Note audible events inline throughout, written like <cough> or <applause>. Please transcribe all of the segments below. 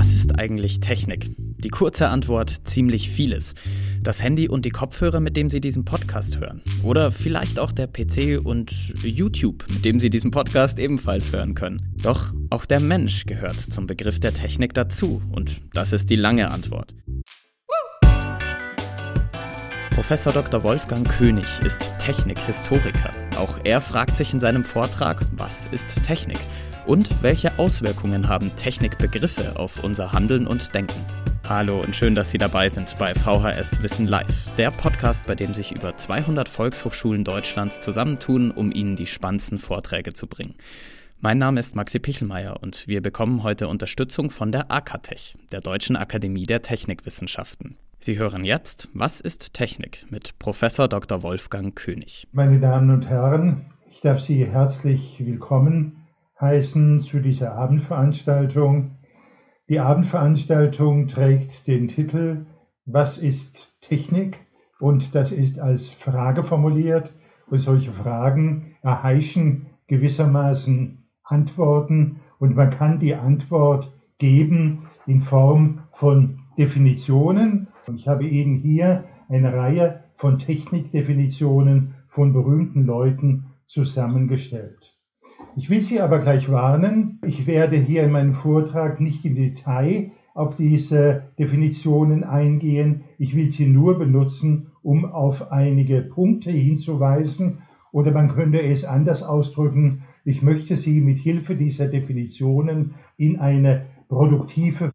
Was ist eigentlich Technik? Die kurze Antwort, ziemlich vieles. Das Handy und die Kopfhörer, mit dem Sie diesen Podcast hören. Oder vielleicht auch der PC und YouTube, mit dem Sie diesen Podcast ebenfalls hören können. Doch auch der Mensch gehört zum Begriff der Technik dazu. Und das ist die lange Antwort. Professor Dr. Wolfgang König ist Technikhistoriker. Auch er fragt sich in seinem Vortrag, was ist Technik? Und welche Auswirkungen haben Technikbegriffe auf unser Handeln und Denken? Hallo und schön, dass Sie dabei sind bei VHS Wissen Live, der Podcast, bei dem sich über 200 Volkshochschulen Deutschlands zusammentun, um Ihnen die spannendsten Vorträge zu bringen. Mein Name ist Maxi Pichelmeier und wir bekommen heute Unterstützung von der AKTech, der Deutschen Akademie der Technikwissenschaften. Sie hören jetzt Was ist Technik mit Professor Dr. Wolfgang König. Meine Damen und Herren, ich darf Sie herzlich willkommen heißen zu dieser Abendveranstaltung. Die Abendveranstaltung trägt den Titel Was ist Technik? Und das ist als Frage formuliert. Und solche Fragen erheischen gewissermaßen Antworten. Und man kann die Antwort geben in Form von Definitionen. Und ich habe Ihnen hier eine Reihe von Technikdefinitionen von berühmten Leuten zusammengestellt. Ich will Sie aber gleich warnen, ich werde hier in meinem Vortrag nicht im Detail auf diese Definitionen eingehen. Ich will sie nur benutzen, um auf einige Punkte hinzuweisen. Oder man könnte es anders ausdrücken. Ich möchte Sie mit Hilfe dieser Definitionen in eine produktive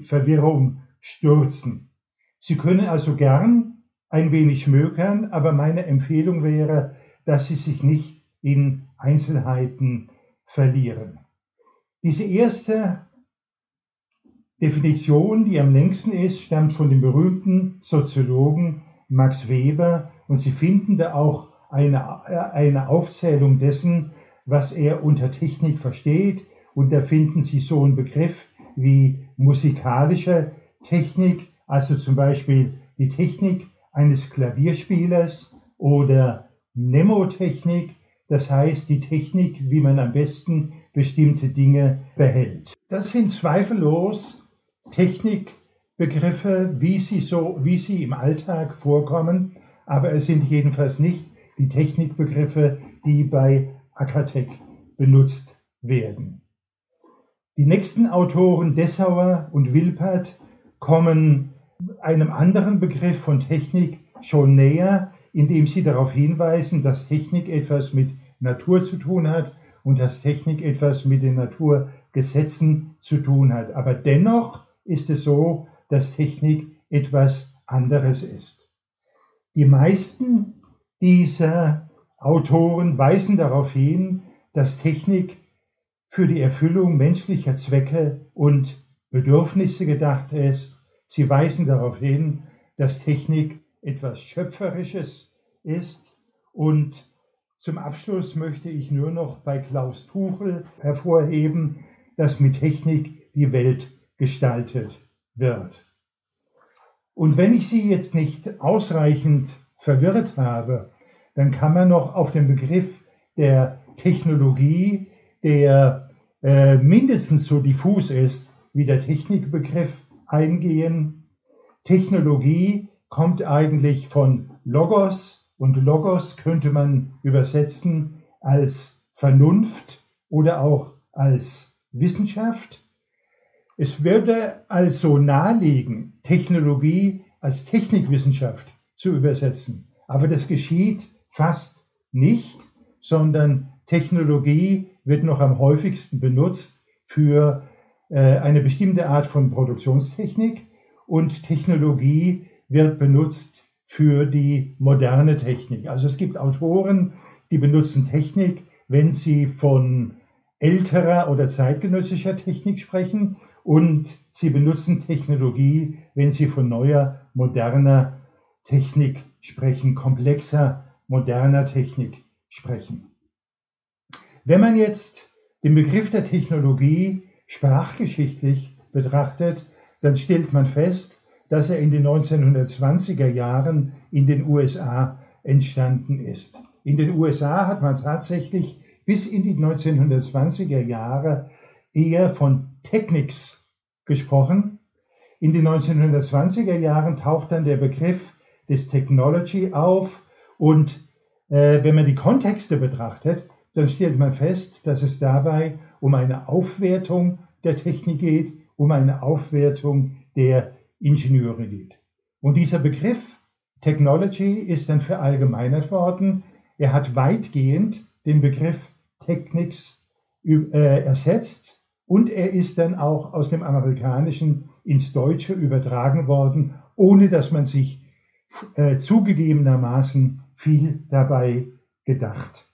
Verwirrung stürzen. Sie können also gern ein wenig mökern, aber meine Empfehlung wäre, dass Sie sich nicht in Einzelheiten verlieren. Diese erste Definition, die am längsten ist, stammt von dem berühmten Soziologen Max Weber und Sie finden da auch eine, eine Aufzählung dessen, was er unter Technik versteht. Und da finden Sie so einen Begriff wie musikalische Technik, also zum Beispiel die Technik eines Klavierspielers oder Mnemotechnik, das heißt die Technik, wie man am besten bestimmte Dinge behält. Das sind zweifellos Technikbegriffe, wie sie so, wie sie im Alltag vorkommen, aber es sind jedenfalls nicht die Technikbegriffe, die bei Akatech benutzt werden. Die nächsten Autoren Dessauer und Wilpert kommen einem anderen Begriff von Technik schon näher, indem sie darauf hinweisen, dass Technik etwas mit Natur zu tun hat und dass Technik etwas mit den Naturgesetzen zu tun hat. Aber dennoch ist es so, dass Technik etwas anderes ist. Die meisten dieser Autoren weisen darauf hin, dass Technik für die Erfüllung menschlicher Zwecke und Bedürfnisse gedacht ist. Sie weisen darauf hin, dass Technik etwas Schöpferisches ist. Und zum Abschluss möchte ich nur noch bei Klaus Tuchel hervorheben, dass mit Technik die Welt gestaltet wird. Und wenn ich Sie jetzt nicht ausreichend verwirrt habe, dann kann man noch auf den Begriff der Technologie, der äh, mindestens so diffus ist wie der Technikbegriff, eingehen. Technologie kommt eigentlich von Logos und Logos könnte man übersetzen als Vernunft oder auch als Wissenschaft. Es würde also nahelegen, Technologie als Technikwissenschaft zu übersetzen. Aber das geschieht fast nicht, sondern Technologie wird noch am häufigsten benutzt für äh, eine bestimmte Art von Produktionstechnik und Technologie wird benutzt für die moderne Technik. Also es gibt Autoren, die benutzen Technik, wenn sie von älterer oder zeitgenössischer Technik sprechen und sie benutzen Technologie, wenn sie von neuer, moderner Technik sprechen, komplexer, moderner Technik sprechen. Wenn man jetzt den Begriff der Technologie sprachgeschichtlich betrachtet, dann stellt man fest, dass er in den 1920er Jahren in den USA entstanden ist. In den USA hat man tatsächlich bis in die 1920er Jahre eher von Technics gesprochen. In den 1920er Jahren taucht dann der Begriff des Technology auf und äh, wenn man die Kontexte betrachtet, dann stellt man fest, dass es dabei um eine Aufwertung der Technik geht, um eine Aufwertung der Ingenieure geht. Und dieser Begriff Technology ist dann verallgemeinert worden. Er hat weitgehend den Begriff Technics äh, ersetzt und er ist dann auch aus dem Amerikanischen ins Deutsche übertragen worden, ohne dass man sich äh, zugegebenermaßen viel dabei gedacht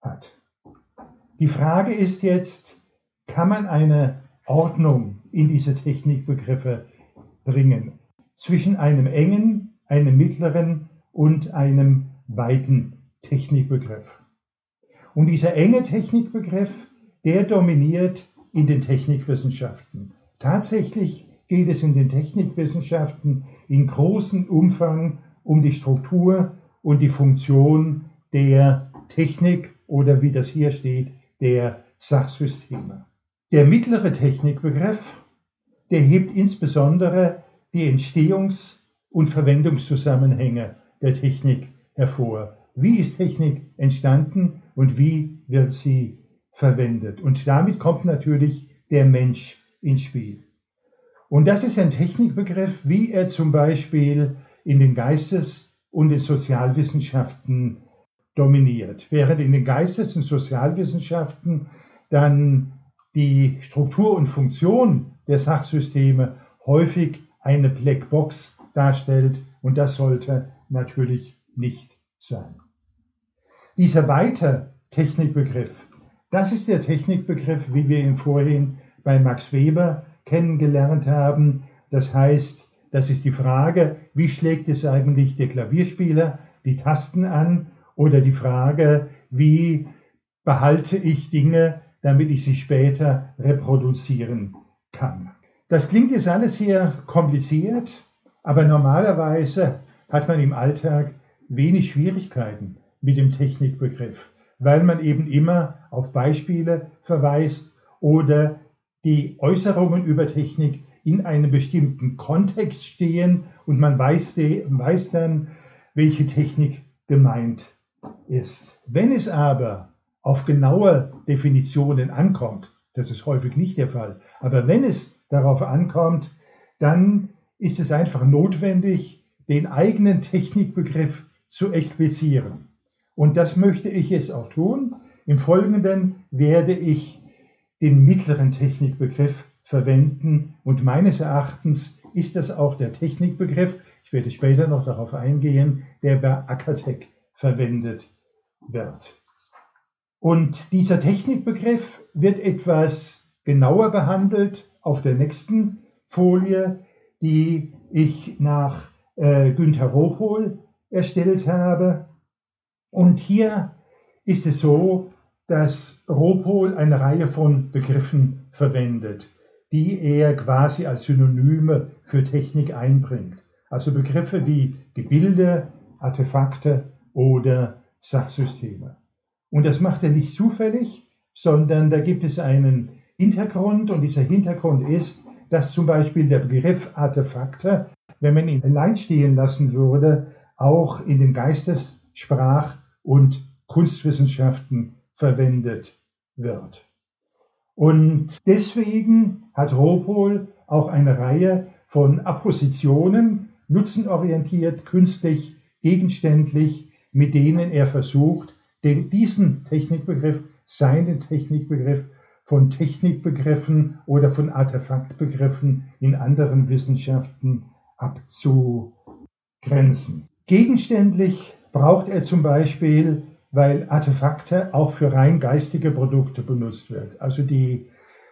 hat. Die Frage ist jetzt, kann man eine Ordnung in diese Technikbegriffe bringen zwischen einem engen, einem mittleren und einem weiten Technikbegriff? Und dieser enge Technikbegriff, der dominiert in den Technikwissenschaften. Tatsächlich geht es in den Technikwissenschaften in großem Umfang um die Struktur und die Funktion der Technik oder wie das hier steht, der Sachsysteme. Der mittlere Technikbegriff, der hebt insbesondere die Entstehungs- und Verwendungszusammenhänge der Technik hervor. Wie ist Technik entstanden und wie wird sie verwendet? Und damit kommt natürlich der Mensch ins Spiel. Und das ist ein Technikbegriff, wie er zum Beispiel in den Geistes- und den Sozialwissenschaften dominiert. Während in den Geistes- und Sozialwissenschaften dann die Struktur und Funktion der Sachsysteme häufig eine Blackbox darstellt und das sollte natürlich nicht sein. Dieser weite Technikbegriff, das ist der Technikbegriff, wie wir ihn vorhin bei Max Weber kennengelernt haben. Das heißt, das ist die Frage, wie schlägt es eigentlich der Klavierspieler die Tasten an oder die Frage, wie behalte ich Dinge, damit ich sie später reproduzieren kann. Das klingt jetzt alles hier kompliziert, aber normalerweise hat man im Alltag wenig Schwierigkeiten mit dem Technikbegriff, weil man eben immer auf Beispiele verweist oder die Äußerungen über Technik in einem bestimmten Kontext stehen und man weiß, weiß dann, welche Technik gemeint ist. Wenn es aber auf genaue Definitionen ankommt, das ist häufig nicht der Fall, aber wenn es darauf ankommt, dann ist es einfach notwendig, den eigenen Technikbegriff zu explizieren. Und das möchte ich jetzt auch tun. Im Folgenden werde ich den mittleren Technikbegriff verwenden und meines Erachtens ist das auch der Technikbegriff, ich werde später noch darauf eingehen, der bei Akatec verwendet wird. Und dieser Technikbegriff wird etwas genauer behandelt auf der nächsten Folie, die ich nach äh, Günther Rohpol erstellt habe. Und hier ist es so, dass Ropol eine Reihe von Begriffen verwendet, die er quasi als Synonyme für Technik einbringt. Also Begriffe wie Gebilde, Artefakte oder Sachsysteme. Und das macht er nicht zufällig, sondern da gibt es einen Hintergrund und dieser Hintergrund ist, dass zum Beispiel der Begriff Artefakte, wenn man ihn allein stehen lassen würde, auch in den Geistes-, Sprach- und Kunstwissenschaften verwendet wird. Und deswegen hat Ropol auch eine Reihe von Appositionen, nutzenorientiert, künstlich, gegenständlich, mit denen er versucht, den, diesen Technikbegriff, seinen Technikbegriff von Technikbegriffen oder von Artefaktbegriffen in anderen Wissenschaften abzugrenzen. Gegenständlich braucht er zum Beispiel weil Artefakte auch für rein geistige Produkte benutzt wird. Also die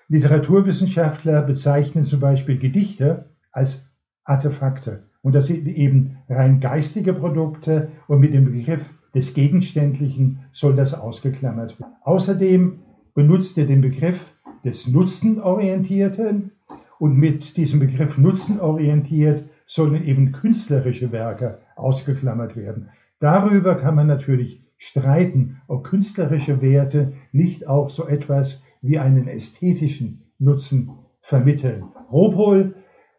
Literaturwissenschaftler bezeichnen zum Beispiel Gedichte als Artefakte. Und das sind eben rein geistige Produkte und mit dem Begriff des Gegenständlichen soll das ausgeklammert werden. Außerdem benutzt er den Begriff des Nutzenorientierten und mit diesem Begriff Nutzenorientiert sollen eben künstlerische Werke ausgeklammert werden. Darüber kann man natürlich streiten, ob künstlerische Werte nicht auch so etwas wie einen ästhetischen Nutzen vermitteln. Robol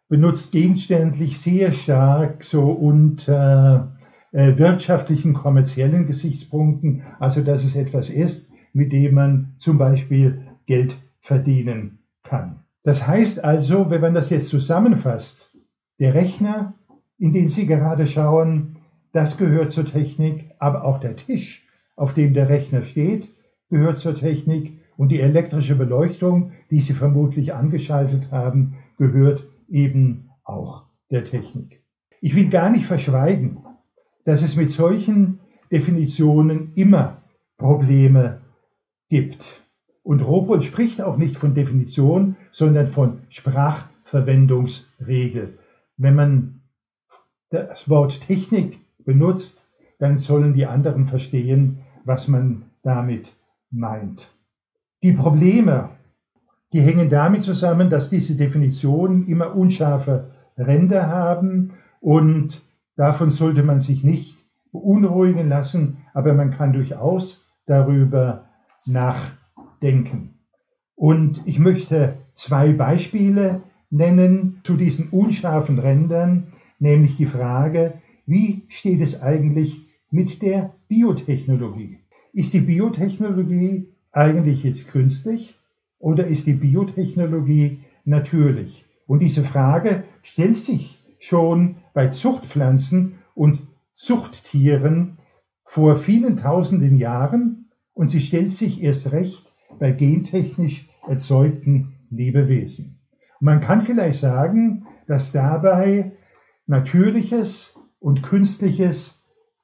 benutzt gegenständlich sehr stark so unter äh, wirtschaftlichen, kommerziellen Gesichtspunkten, also dass es etwas ist, mit dem man zum Beispiel Geld verdienen kann. Das heißt also, wenn man das jetzt zusammenfasst, der Rechner, in den Sie gerade schauen, das gehört zur Technik, aber auch der Tisch, auf dem der Rechner steht, gehört zur Technik und die elektrische Beleuchtung, die Sie vermutlich angeschaltet haben, gehört eben auch der Technik. Ich will gar nicht verschweigen, dass es mit solchen Definitionen immer Probleme gibt. Und Robol spricht auch nicht von Definition, sondern von Sprachverwendungsregel. Wenn man das Wort Technik benutzt, dann sollen die anderen verstehen, was man damit meint. Die Probleme, die hängen damit zusammen, dass diese Definitionen immer unscharfe Ränder haben und davon sollte man sich nicht beunruhigen lassen, aber man kann durchaus darüber nachdenken. Und ich möchte zwei Beispiele nennen zu diesen unscharfen Rändern, nämlich die Frage, wie steht es eigentlich mit der Biotechnologie? Ist die Biotechnologie eigentlich jetzt künstlich oder ist die Biotechnologie natürlich? Und diese Frage stellt sich schon bei Zuchtpflanzen und Zuchttieren vor vielen tausenden Jahren und sie stellt sich erst recht bei gentechnisch erzeugten Lebewesen. man kann vielleicht sagen, dass dabei Natürliches und Künstliches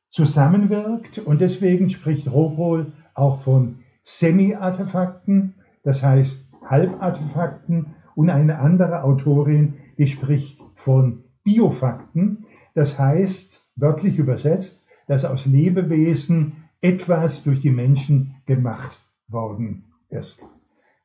zusammenwirkt und deswegen spricht Robol auch von Semi-Artefakten, das heißt Halbartefakten und eine andere Autorin, die spricht von Biofakten, das heißt wörtlich übersetzt, dass aus Lebewesen etwas durch die Menschen gemacht worden ist.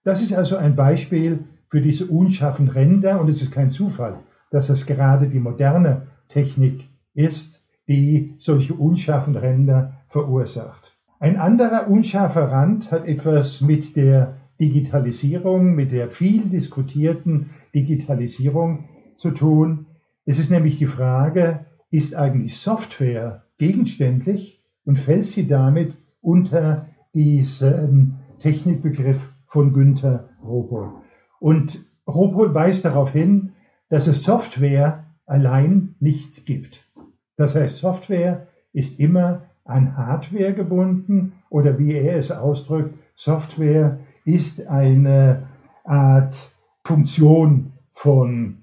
Das ist also ein Beispiel für diese unscharfen Ränder und es ist kein Zufall, dass es gerade die moderne Technik ist, die solche unscharfen Ränder verursacht. Ein anderer unscharfer Rand hat etwas mit der Digitalisierung, mit der viel diskutierten Digitalisierung zu tun. Es ist nämlich die Frage, ist eigentlich Software gegenständlich und fällt sie damit unter diesen Technikbegriff von Günther Robol? Und Robol weist darauf hin, dass es Software allein nicht gibt. Das heißt, Software ist immer an Hardware gebunden oder wie er es ausdrückt, Software ist eine Art Funktion von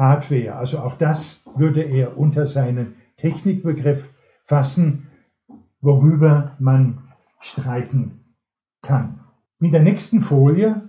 Hardware. Also auch das würde er unter seinen Technikbegriff fassen, worüber man streiten kann. Mit der nächsten Folie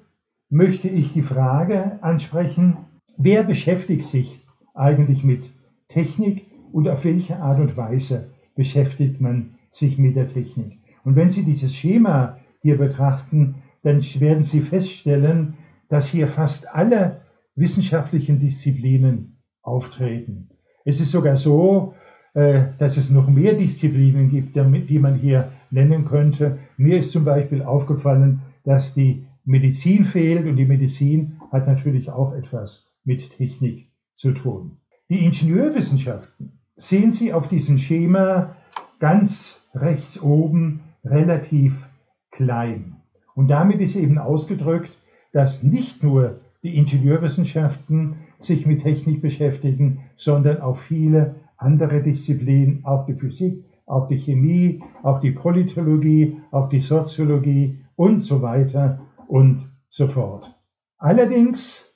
möchte ich die Frage ansprechen, wer beschäftigt sich eigentlich mit Technik und auf welche Art und Weise beschäftigt man sich mit der Technik. Und wenn Sie dieses Schema hier betrachten, dann werden Sie feststellen, dass hier fast alle wissenschaftlichen Disziplinen auftreten. Es ist sogar so, äh, dass es noch mehr Disziplinen gibt, die man hier nennen könnte. Mir ist zum Beispiel aufgefallen, dass die Medizin fehlt und die Medizin hat natürlich auch etwas mit Technik zu tun. Die Ingenieurwissenschaften sehen Sie auf diesem Schema ganz rechts oben relativ klein. Und damit ist eben ausgedrückt, dass nicht nur die Ingenieurwissenschaften sich mit Technik beschäftigen, sondern auch viele andere Disziplinen, auch die Physik, auch die Chemie, auch die Politologie, auch die Soziologie und so weiter und so fort. Allerdings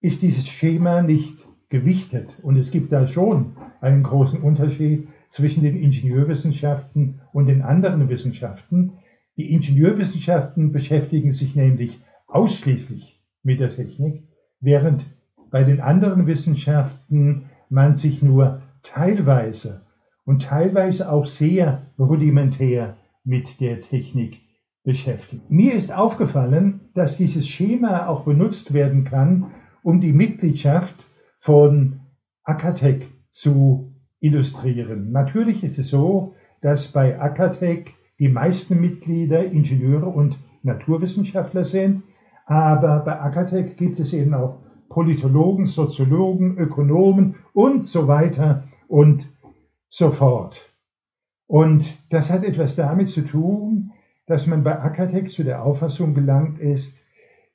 ist dieses Schema nicht gewichtet. Und es gibt da schon einen großen Unterschied zwischen den Ingenieurwissenschaften und den anderen Wissenschaften. Die Ingenieurwissenschaften beschäftigen sich nämlich ausschließlich mit der Technik, während bei den anderen Wissenschaften man sich nur teilweise und teilweise auch sehr rudimentär mit der Technik beschäftigt. Mir ist aufgefallen, dass dieses Schema auch benutzt werden kann, um die Mitgliedschaft von Akatec zu illustrieren. Natürlich ist es so, dass bei Akatec die meisten Mitglieder Ingenieure und Naturwissenschaftler sind, Aber bei Akatec gibt es eben auch Politologen, Soziologen, Ökonomen und so weiter und so fort. Und das hat etwas damit zu tun, dass man bei Akatec zu der Auffassung gelangt ist,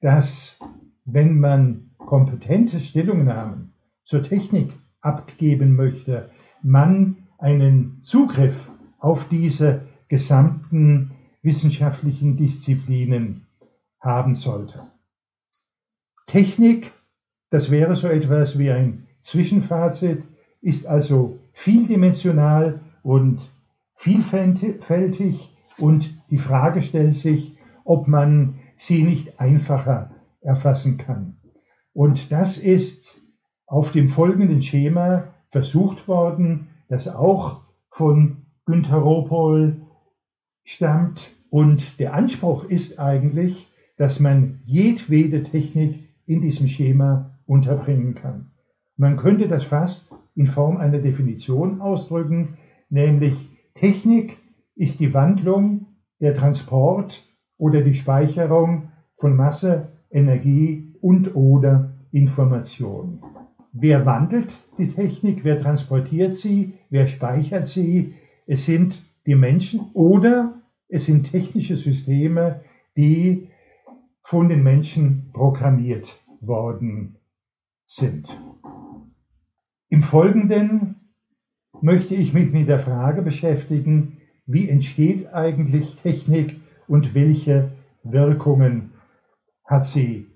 dass wenn man kompetente Stellungnahmen zur Technik abgeben möchte, man einen Zugriff auf diese gesamten wissenschaftlichen Disziplinen haben sollte. Technik, das wäre so etwas wie ein Zwischenfazit, ist also vieldimensional und vielfältig und die Frage stellt sich, ob man sie nicht einfacher erfassen kann. Und das ist auf dem folgenden Schema versucht worden, das auch von Günter Ropol stammt. Und der Anspruch ist eigentlich, dass man jedwede Technik in diesem Schema unterbringen kann. Man könnte das fast in Form einer Definition ausdrücken, nämlich Technik ist die Wandlung, der Transport oder die Speicherung von Masse, Energie und oder Information. Wer wandelt die Technik? Wer transportiert sie? Wer speichert sie? Es sind die Menschen oder es sind technische Systeme, die von den Menschen programmiert worden sind. Im Folgenden möchte ich mich mit der Frage beschäftigen, wie entsteht eigentlich Technik und welche Wirkungen hat sie.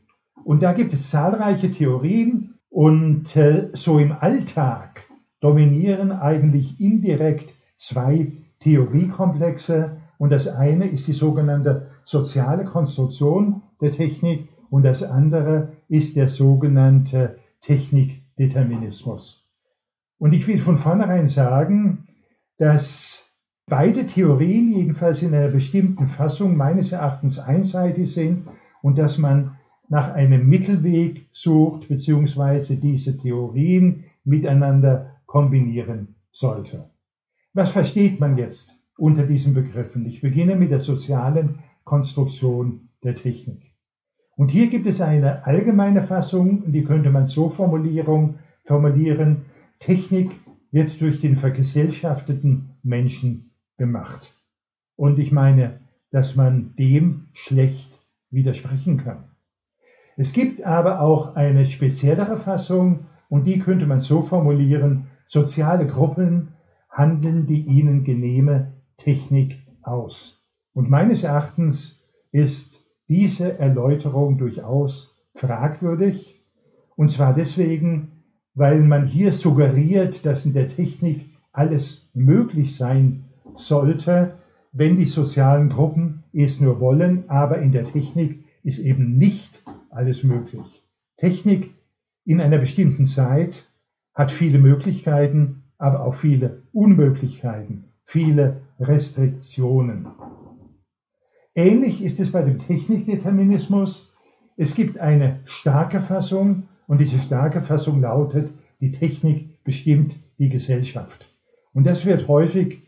Und da gibt es zahlreiche Theorien und äh, so im Alltag dominieren eigentlich indirekt zwei Theoriekomplexe und das eine ist die sogenannte soziale Konstruktion der Technik und das andere ist der sogenannte Technikdeterminismus. Und ich will von vornherein sagen, dass beide Theorien jedenfalls in einer bestimmten Fassung meines Erachtens einseitig sind und dass man nach einem Mittelweg sucht, beziehungsweise diese Theorien miteinander kombinieren sollte. Was versteht man jetzt unter diesen Begriffen? Ich beginne mit der sozialen Konstruktion der Technik. Und hier gibt es eine allgemeine Fassung, die könnte man so formulieren, Technik wird durch den vergesellschafteten Menschen gemacht. Und ich meine, dass man dem schlecht widersprechen kann. Es gibt aber auch eine speziellere Fassung und die könnte man so formulieren, soziale Gruppen handeln die ihnen genehme Technik aus. Und meines Erachtens ist diese Erläuterung durchaus fragwürdig, und zwar deswegen, weil man hier suggeriert, dass in der Technik alles möglich sein sollte, wenn die sozialen Gruppen es nur wollen, aber in der Technik ist eben nicht alles möglich. Technik in einer bestimmten Zeit hat viele Möglichkeiten, aber auch viele Unmöglichkeiten, viele Restriktionen. Ähnlich ist es bei dem Technikdeterminismus. Es gibt eine starke Fassung und diese starke Fassung lautet, die Technik bestimmt die Gesellschaft. Und das wird häufig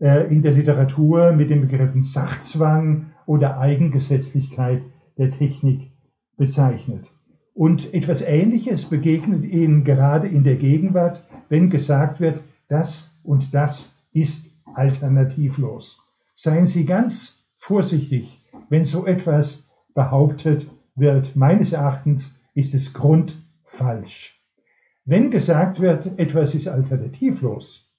äh, in der Literatur mit den Begriffen Sachzwang oder Eigengesetzlichkeit der Technik bezeichnet. Und etwas Ähnliches begegnet Ihnen gerade in der Gegenwart, wenn gesagt wird, das und das ist alternativlos. Seien Sie ganz vorsichtig, wenn so etwas behauptet wird. Meines Erachtens ist es grundfalsch. Wenn gesagt wird, etwas ist alternativlos,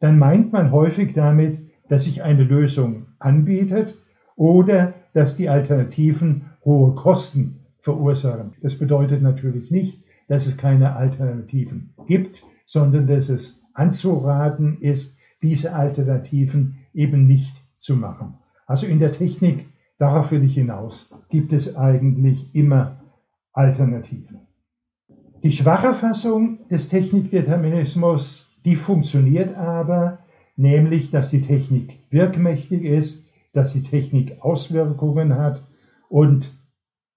dann meint man häufig damit, dass sich eine Lösung anbietet oder dass die Alternativen hohe Kosten verursachen. Das bedeutet natürlich nicht, dass es keine Alternativen gibt, sondern dass es anzuraten ist, diese Alternativen eben nicht zu machen. Also in der Technik, darauf will ich hinaus, gibt es eigentlich immer Alternativen. Die schwache Fassung des Technikdeterminismus die funktioniert aber, nämlich dass die Technik wirkmächtig ist, dass die Technik Auswirkungen hat und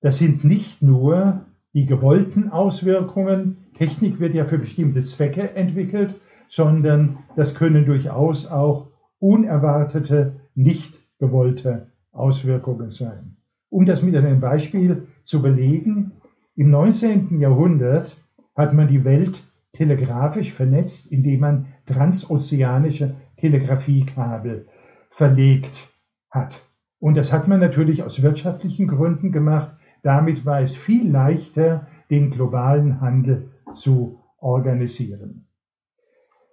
das sind nicht nur die gewollten Auswirkungen, Technik wird ja für bestimmte Zwecke entwickelt, sondern das können durchaus auch unerwartete, nicht gewollte Auswirkungen sein. Um das mit einem Beispiel zu belegen, im 19. Jahrhundert hat man die Welt telegrafisch vernetzt, indem man transozeanische Telegrafiekabel verlegt hat. Und das hat man natürlich aus wirtschaftlichen Gründen gemacht. Damit war es viel leichter, den globalen Handel zu organisieren.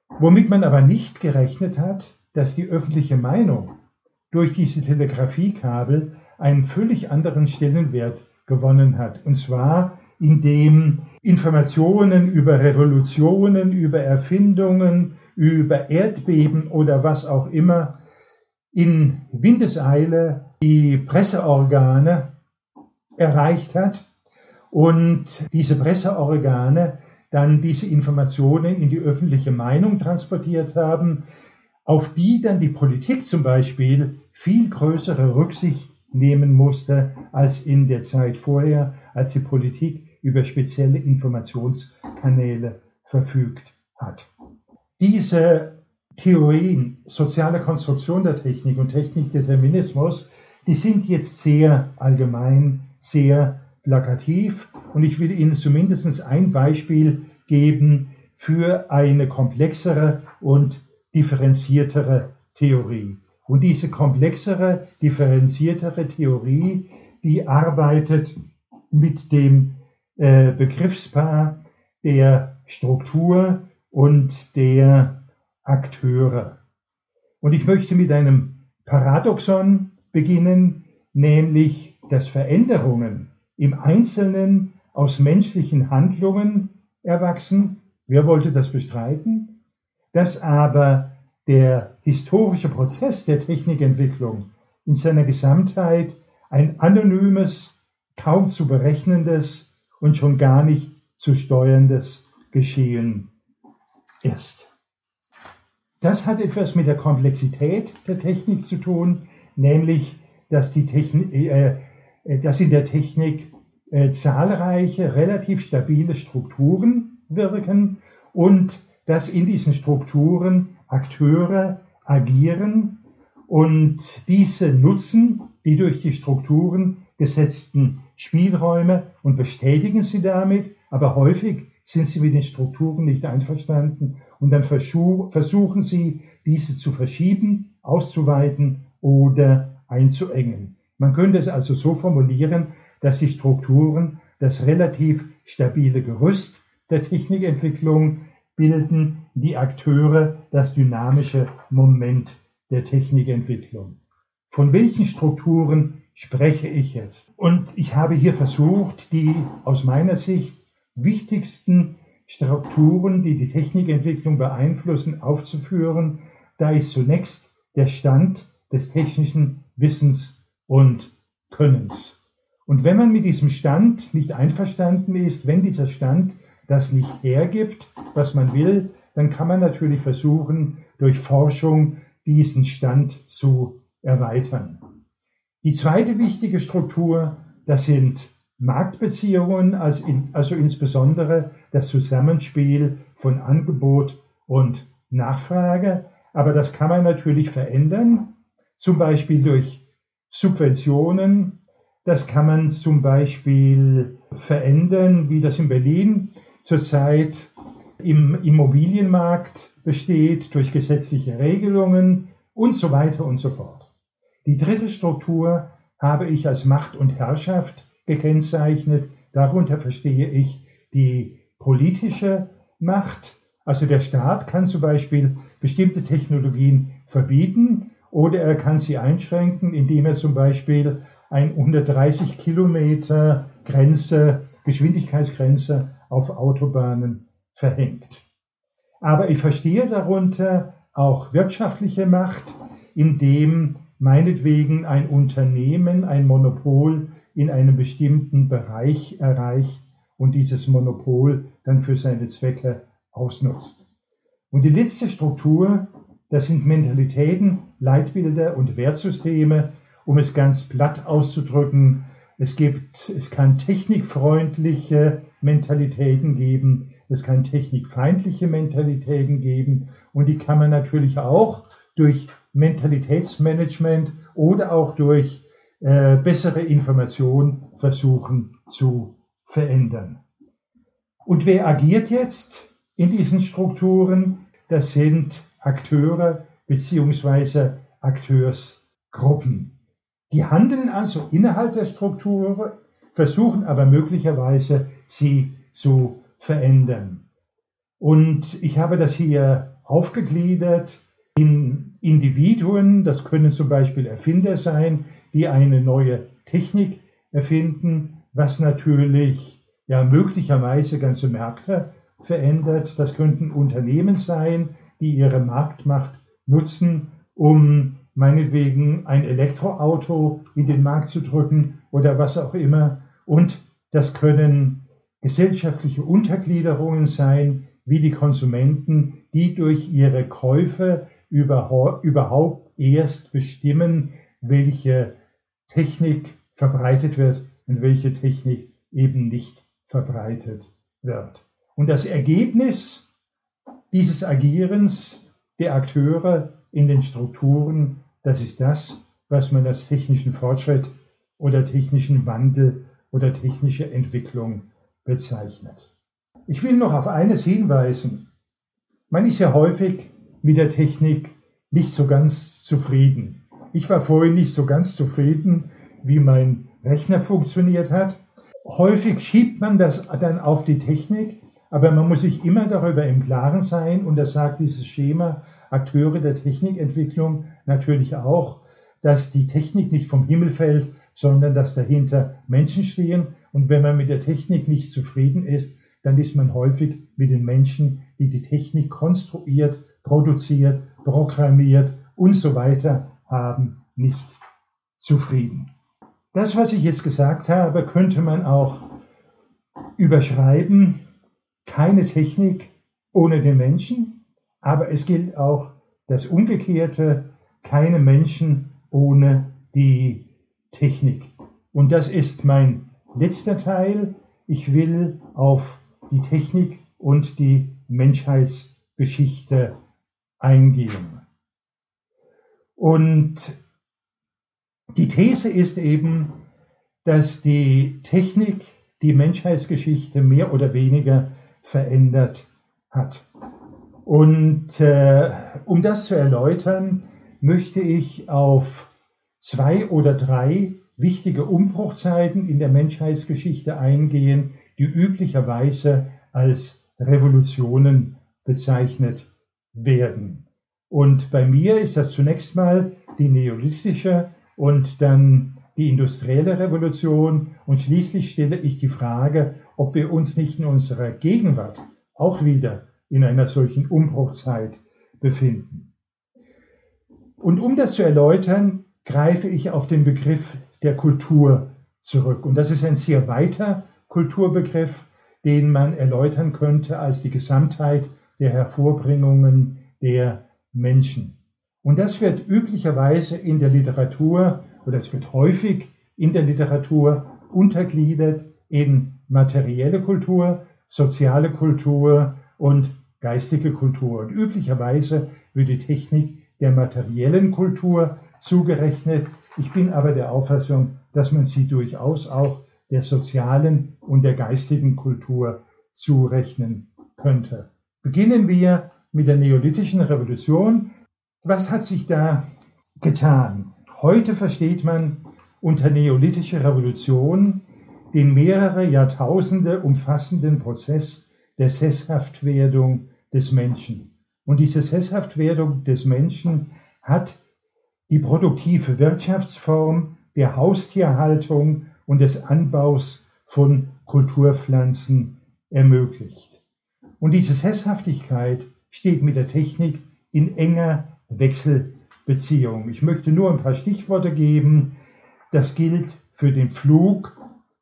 Womit man aber nicht gerechnet hat, dass die öffentliche Meinung durch diese Telegrafiekabel einen völlig anderen Stellenwert gewonnen hat. Und zwar indem Informationen über Revolutionen, über Erfindungen, über Erdbeben oder was auch immer in Windeseile die Presseorgane erreicht hat und diese Presseorgane dann diese Informationen in die öffentliche Meinung transportiert haben, auf die dann die Politik zum Beispiel viel größere Rücksicht nehmen musste als in der Zeit vorher, als die Politik über spezielle Informationskanäle verfügt hat. Diese Theorien soziale Konstruktion der Technik und Technikdeterminismus, die sind jetzt sehr allgemein, sehr plakativ und ich will Ihnen zumindest ein Beispiel geben für eine komplexere und differenziertere Theorie. Und diese komplexere, differenziertere Theorie, die arbeitet mit dem äh, Begriffspaar der Struktur und der Akteure. Und ich möchte mit einem Paradoxon beginnen, nämlich dass Veränderungen im Einzelnen aus menschlichen Handlungen erwachsen. Wer wollte das bestreiten? Dass aber der historische Prozess der Technikentwicklung in seiner Gesamtheit ein anonymes, kaum zu berechnendes und schon gar nicht zu steuerndes Geschehen ist. Das hat etwas mit der Komplexität der Technik zu tun, nämlich dass, die Technik, äh, dass in der Technik äh, zahlreiche, relativ stabile Strukturen wirken und dass in diesen Strukturen Akteure agieren und diese nutzen die durch die Strukturen gesetzten Spielräume und bestätigen sie damit, aber häufig sind sie mit den Strukturen nicht einverstanden und dann versuchen sie, diese zu verschieben, auszuweiten oder einzuengen. Man könnte es also so formulieren, dass die Strukturen das relativ stabile Gerüst der Technikentwicklung bilden, die Akteure das dynamische Moment der Technikentwicklung. Von welchen Strukturen spreche ich jetzt? Und ich habe hier versucht, die aus meiner Sicht wichtigsten Strukturen, die die Technikentwicklung beeinflussen, aufzuführen. Da ist zunächst der Stand des technischen Wissens und Könnens. Und wenn man mit diesem Stand nicht einverstanden ist, wenn dieser Stand das nicht hergibt, was man will, dann kann man natürlich versuchen, durch Forschung diesen Stand zu erweitern. Die zweite wichtige Struktur, das sind Marktbeziehungen, also insbesondere das Zusammenspiel von Angebot und Nachfrage. Aber das kann man natürlich verändern, zum Beispiel durch Subventionen. Das kann man zum Beispiel verändern, wie das in Berlin zurzeit im Immobilienmarkt besteht, durch gesetzliche Regelungen und so weiter und so fort. Die dritte Struktur habe ich als Macht und Herrschaft gekennzeichnet. Darunter verstehe ich die politische Macht. Also der Staat kann zum Beispiel bestimmte Technologien verbieten oder er kann sie einschränken, indem er zum Beispiel ein 130 Kilometer Grenze, Geschwindigkeitsgrenze auf Autobahnen verhängt. Aber ich verstehe darunter auch wirtschaftliche Macht, indem meinetwegen ein Unternehmen ein Monopol in einem bestimmten Bereich erreicht und dieses Monopol dann für seine Zwecke ausnutzt. Und die letzte Struktur, das sind Mentalitäten, Leitbilder und Wertsysteme, um es ganz platt auszudrücken. Es gibt, es kann technikfreundliche Mentalitäten geben, es kann technikfeindliche Mentalitäten geben und die kann man natürlich auch durch Mentalitätsmanagement oder auch durch äh, bessere Information versuchen zu verändern. Und wer agiert jetzt in diesen Strukturen? Das sind Akteure beziehungsweise Akteursgruppen. Die handeln also innerhalb der Struktur, versuchen aber möglicherweise sie zu verändern. Und ich habe das hier aufgegliedert in Individuen, das können zum Beispiel Erfinder sein, die eine neue Technik erfinden, was natürlich ja möglicherweise ganze Märkte verändert. Das könnten Unternehmen sein, die ihre Marktmacht nutzen, um meinetwegen ein Elektroauto in den Markt zu drücken oder was auch immer. Und das können gesellschaftliche Untergliederungen sein, wie die Konsumenten, die durch ihre Käufe überhaupt erst bestimmen, welche Technik verbreitet wird und welche Technik eben nicht verbreitet wird. Und das Ergebnis dieses Agierens der Akteure in den Strukturen, das ist das, was man als technischen Fortschritt oder technischen Wandel oder technische Entwicklung bezeichnet. Ich will noch auf eines hinweisen. Man ist ja häufig mit der Technik nicht so ganz zufrieden. Ich war vorhin nicht so ganz zufrieden, wie mein Rechner funktioniert hat. Häufig schiebt man das dann auf die Technik, aber man muss sich immer darüber im Klaren sein, und das sagt dieses Schema Akteure der Technikentwicklung natürlich auch, dass die Technik nicht vom Himmel fällt, sondern dass dahinter Menschen stehen. Und wenn man mit der Technik nicht zufrieden ist, dann ist man häufig mit den Menschen, die die Technik konstruiert, produziert, programmiert und so weiter haben, nicht zufrieden. Das, was ich jetzt gesagt habe, könnte man auch überschreiben keine Technik ohne den Menschen, aber es gilt auch das Umgekehrte, keine Menschen ohne die Technik. Und das ist mein letzter Teil. Ich will auf die Technik und die Menschheitsgeschichte eingehen. Und die These ist eben, dass die Technik die Menschheitsgeschichte mehr oder weniger verändert hat. Und äh, um das zu erläutern, möchte ich auf zwei oder drei wichtige Umbruchzeiten in der Menschheitsgeschichte eingehen, die üblicherweise als Revolutionen bezeichnet werden. Und bei mir ist das zunächst mal die neolithische und dann die industrielle Revolution und schließlich stelle ich die Frage, ob wir uns nicht in unserer Gegenwart auch wieder in einer solchen Umbruchzeit befinden. Und um das zu erläutern, greife ich auf den Begriff der Kultur zurück. Und das ist ein sehr weiter Kulturbegriff, den man erläutern könnte als die Gesamtheit der Hervorbringungen der Menschen. Und das wird üblicherweise in der Literatur oder es wird häufig in der Literatur untergliedert in materielle Kultur, soziale Kultur und geistige Kultur. Und üblicherweise wird die Technik der materiellen Kultur zugerechnet. Ich bin aber der Auffassung, dass man sie durchaus auch der sozialen und der geistigen Kultur zurechnen könnte. Beginnen wir mit der neolithischen Revolution. Was hat sich da getan? Heute versteht man unter neolithischer Revolution den mehrere Jahrtausende umfassenden Prozess der Sesshaftwerdung des Menschen. Und diese Sesshaftwerdung des Menschen hat die produktive Wirtschaftsform der Haustierhaltung und des Anbaus von Kulturpflanzen ermöglicht. Und diese Sesshaftigkeit steht mit der Technik in enger Wechselbeziehung. Ich möchte nur ein paar Stichworte geben. Das gilt für den Flug,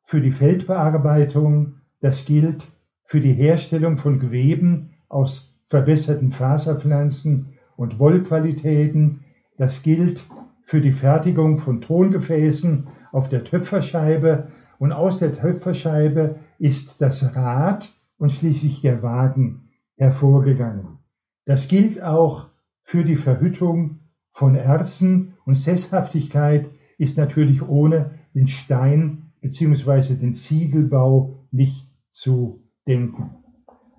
für die Feldbearbeitung, das gilt für die Herstellung von Geweben aus verbesserten Faserpflanzen und Wollqualitäten. Das gilt für die Fertigung von Tongefäßen auf der Töpferscheibe und aus der Töpferscheibe ist das Rad und schließlich der Wagen hervorgegangen. Das gilt auch für die Verhüttung von Erzen und Sesshaftigkeit ist natürlich ohne den Stein beziehungsweise den Ziegelbau nicht zu denken.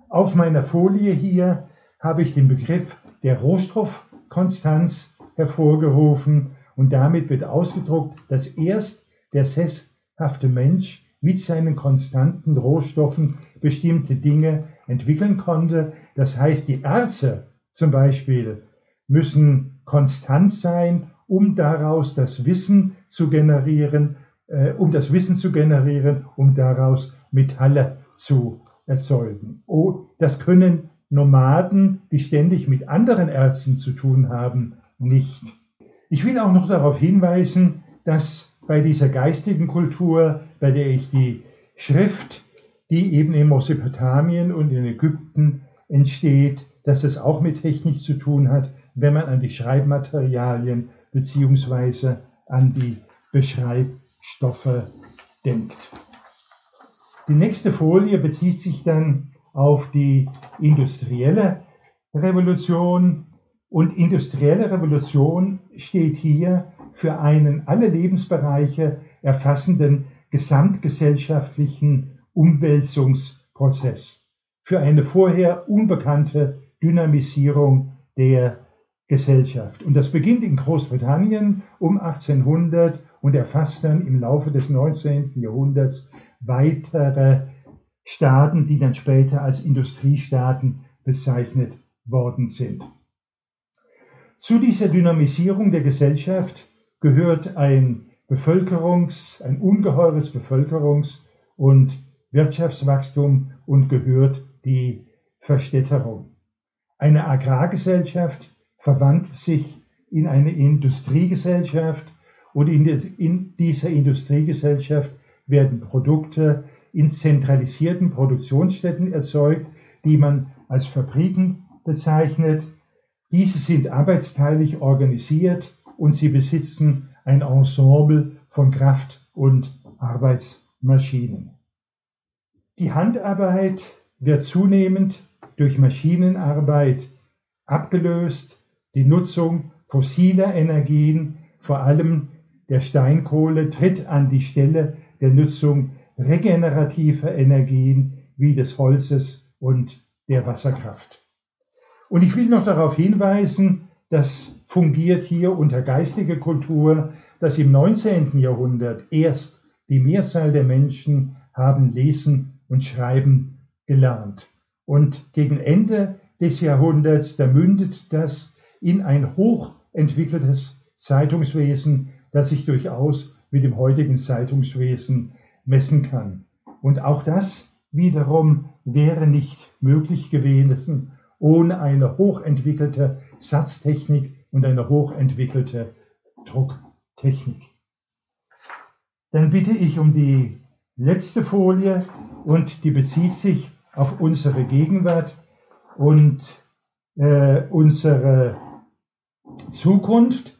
Auf meiner Folie hier habe ich den Begriff der Rohstoffkonstanz hervorgerufen und damit wird ausgedruckt, dass erst der sesshafte Mensch mit seinen konstanten Rohstoffen bestimmte Dinge entwickeln konnte. Das heißt, die Erze zum Beispiel müssen konstant sein, um daraus das Wissen zu generieren, äh, um das Wissen zu generieren, um daraus Metalle zu erzeugen. Oh, das können Nomaden, die ständig mit anderen Ärzten zu tun haben, nicht. Ich will auch noch darauf hinweisen, dass bei dieser geistigen Kultur, bei der ich die Schrift, die eben in Mesopotamien und in Ägypten entsteht, dass das auch mit Technik zu tun hat, wenn man an die Schreibmaterialien beziehungsweise an die Beschreibstoffe denkt. Die nächste Folie bezieht sich dann auf die industrielle Revolution. Und industrielle Revolution steht hier für einen alle Lebensbereiche erfassenden gesamtgesellschaftlichen Umwälzungsprozess, für eine vorher unbekannte Dynamisierung der Gesellschaft. Und das beginnt in Großbritannien um 1800 und erfasst dann im Laufe des 19. Jahrhunderts weitere Staaten, die dann später als Industriestaaten bezeichnet worden sind. Zu dieser Dynamisierung der Gesellschaft gehört ein Bevölkerungs, ein ungeheures Bevölkerungs- und Wirtschaftswachstum und gehört die Verstädterung. Eine Agrargesellschaft verwandelt sich in eine Industriegesellschaft und in, in dieser Industriegesellschaft werden Produkte in zentralisierten Produktionsstätten erzeugt, die man als Fabriken bezeichnet. Diese sind arbeitsteilig organisiert und sie besitzen ein Ensemble von Kraft- und Arbeitsmaschinen. Die Handarbeit wird zunehmend durch Maschinenarbeit abgelöst die Nutzung fossiler Energien, vor allem der Steinkohle, tritt an die Stelle der Nutzung regenerativer Energien wie des Holzes und der Wasserkraft. Und ich will noch darauf hinweisen, das fungiert hier unter geistige Kultur, dass im 19. Jahrhundert erst die Mehrzahl der Menschen haben lesen und schreiben gelernt. Und gegen Ende des Jahrhunderts, da mündet das in ein hochentwickeltes Zeitungswesen, das sich durchaus mit dem heutigen Zeitungswesen messen kann. Und auch das wiederum wäre nicht möglich gewesen ohne eine hochentwickelte Satztechnik und eine hochentwickelte Drucktechnik. Dann bitte ich um die letzte Folie und die bezieht sich auf unsere Gegenwart und äh, unsere Zukunft.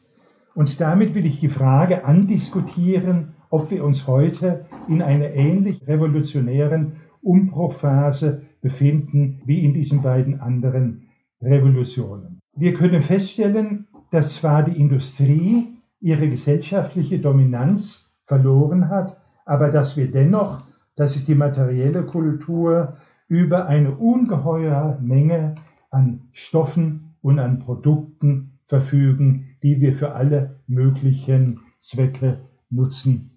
Und damit will ich die Frage andiskutieren, ob wir uns heute in einer ähnlich revolutionären Umbruchphase befinden wie in diesen beiden anderen Revolutionen. Wir können feststellen, dass zwar die Industrie ihre gesellschaftliche Dominanz verloren hat, aber dass wir dennoch, dass sich die materielle Kultur über eine ungeheure Menge an Stoffen und an Produkten verfügen, die wir für alle möglichen Zwecke nutzen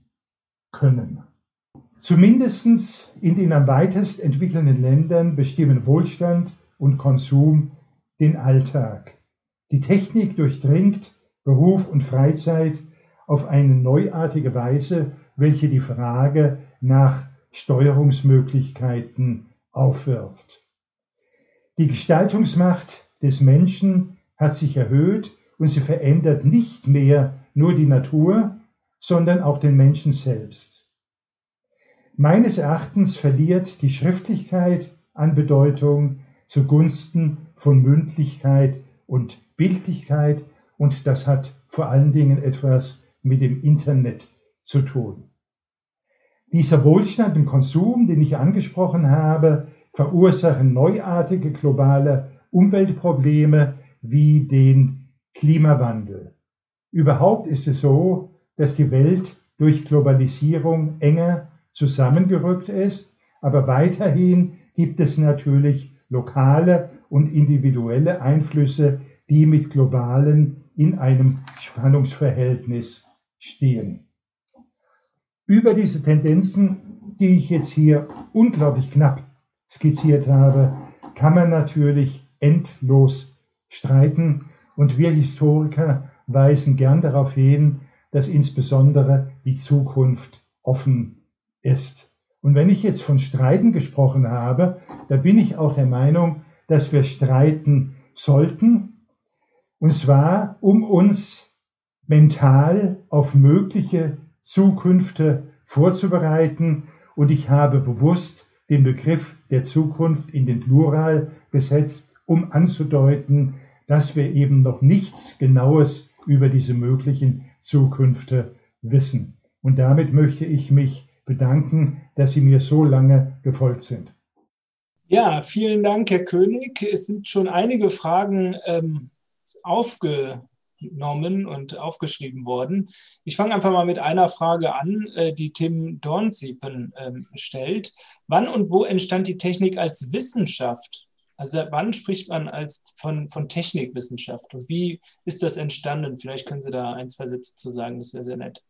können. Zumindestens in den am weitest entwickelten Ländern bestimmen Wohlstand und Konsum den Alltag. Die Technik durchdringt Beruf und Freizeit auf eine neuartige Weise, welche die Frage nach Steuerungsmöglichkeiten aufwirft. Die Gestaltungsmacht des Menschen hat sich erhöht und sie verändert nicht mehr nur die Natur, sondern auch den Menschen selbst. Meines Erachtens verliert die Schriftlichkeit an Bedeutung zugunsten von Mündlichkeit und Bildlichkeit und das hat vor allen Dingen etwas mit dem Internet zu tun. Dieser Wohlstand und Konsum, den ich angesprochen habe, verursachen neuartige globale Umweltprobleme wie den Klimawandel. Überhaupt ist es so, dass die Welt durch Globalisierung enger zusammengerückt ist, aber weiterhin gibt es natürlich lokale und individuelle Einflüsse, die mit globalen in einem Spannungsverhältnis stehen. Über diese Tendenzen, die ich jetzt hier unglaublich knapp skizziert habe, kann man natürlich endlos streiten. Und wir Historiker weisen gern darauf hin, dass insbesondere die Zukunft offen ist. Und wenn ich jetzt von Streiten gesprochen habe, da bin ich auch der Meinung, dass wir streiten sollten. Und zwar, um uns mental auf mögliche Zukünfte vorzubereiten. Und ich habe bewusst den Begriff der Zukunft in den Plural gesetzt, um anzudeuten, dass wir eben noch nichts Genaues über diese möglichen Zukünfte wissen. Und damit möchte ich mich bedanken, dass Sie mir so lange gefolgt sind. Ja, vielen Dank, Herr König. Es sind schon einige Fragen ähm, aufgenommen und aufgeschrieben worden. Ich fange einfach mal mit einer Frage an, äh, die Tim Dornsiepen äh, stellt. Wann und wo entstand die Technik als Wissenschaft? Also wann spricht man als von, von Technikwissenschaft und wie ist das entstanden? Vielleicht können Sie da ein, zwei Sätze zu sagen, das wäre sehr nett.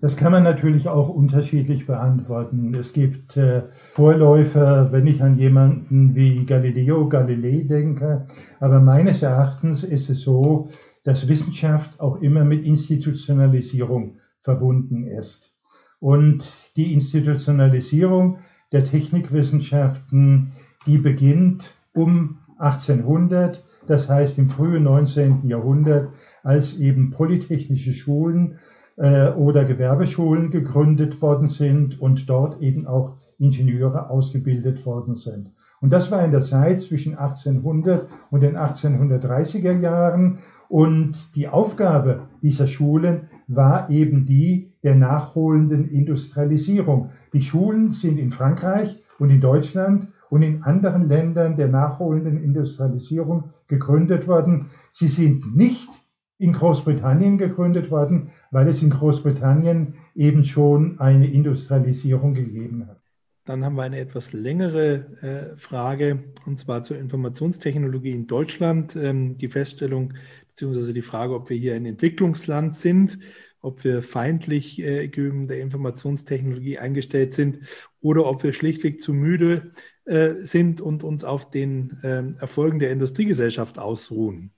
Das kann man natürlich auch unterschiedlich beantworten. Es gibt äh, Vorläufer, wenn ich an jemanden wie Galileo Galilei denke, aber meines Erachtens ist es so, dass Wissenschaft auch immer mit Institutionalisierung verbunden ist. Und die Institutionalisierung der Technikwissenschaften, die beginnt um 1800, das heißt im frühen 19. Jahrhundert, als eben polytechnische Schulen äh, oder Gewerbeschulen gegründet worden sind und dort eben auch Ingenieure ausgebildet worden sind. Und das war in der Zeit zwischen 1800 und den 1830er Jahren. Und die Aufgabe dieser Schulen war eben die der nachholenden Industrialisierung. Die Schulen sind in Frankreich und in Deutschland und in anderen Ländern der nachholenden Industrialisierung gegründet worden. Sie sind nicht in Großbritannien gegründet worden, weil es in Großbritannien eben schon eine Industrialisierung gegeben hat. Dann haben wir eine etwas längere äh, Frage, und zwar zur Informationstechnologie in Deutschland. Ähm, die Feststellung bzw. die Frage, ob wir hier ein Entwicklungsland sind, ob wir feindlich äh, der Informationstechnologie eingestellt sind oder ob wir schlichtweg zu müde äh, sind und uns auf den ähm, Erfolgen der Industriegesellschaft ausruhen.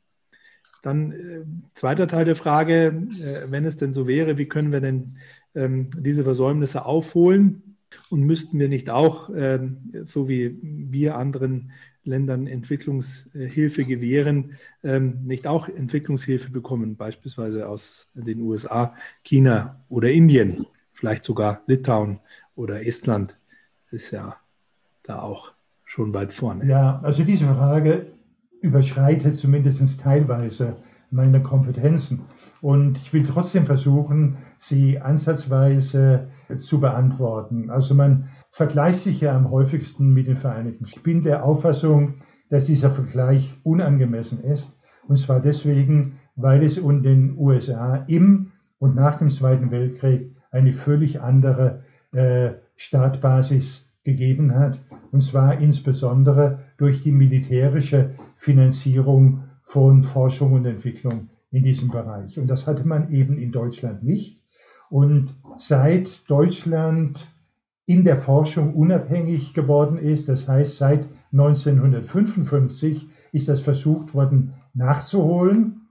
Dann äh, zweiter Teil der Frage, äh, wenn es denn so wäre, wie können wir denn ähm, diese Versäumnisse aufholen? Und müssten wir nicht auch, ähm, so wie wir anderen Ländern Entwicklungshilfe gewähren, ähm, nicht auch Entwicklungshilfe bekommen, beispielsweise aus den USA, China oder Indien, vielleicht sogar Litauen oder Estland, ist ja da auch schon weit vorne. Ja, also diese Frage überschreitet zumindest teilweise meine Kompetenzen. Und ich will trotzdem versuchen, sie ansatzweise zu beantworten. Also man vergleicht sich ja am häufigsten mit den Vereinigten. Ich bin der Auffassung, dass dieser Vergleich unangemessen ist. Und zwar deswegen, weil es in den USA im und nach dem Zweiten Weltkrieg eine völlig andere äh, Startbasis gegeben hat, und zwar insbesondere durch die militärische Finanzierung von Forschung und Entwicklung in diesem Bereich. Und das hatte man eben in Deutschland nicht. Und seit Deutschland in der Forschung unabhängig geworden ist, das heißt seit 1955 ist das versucht worden nachzuholen.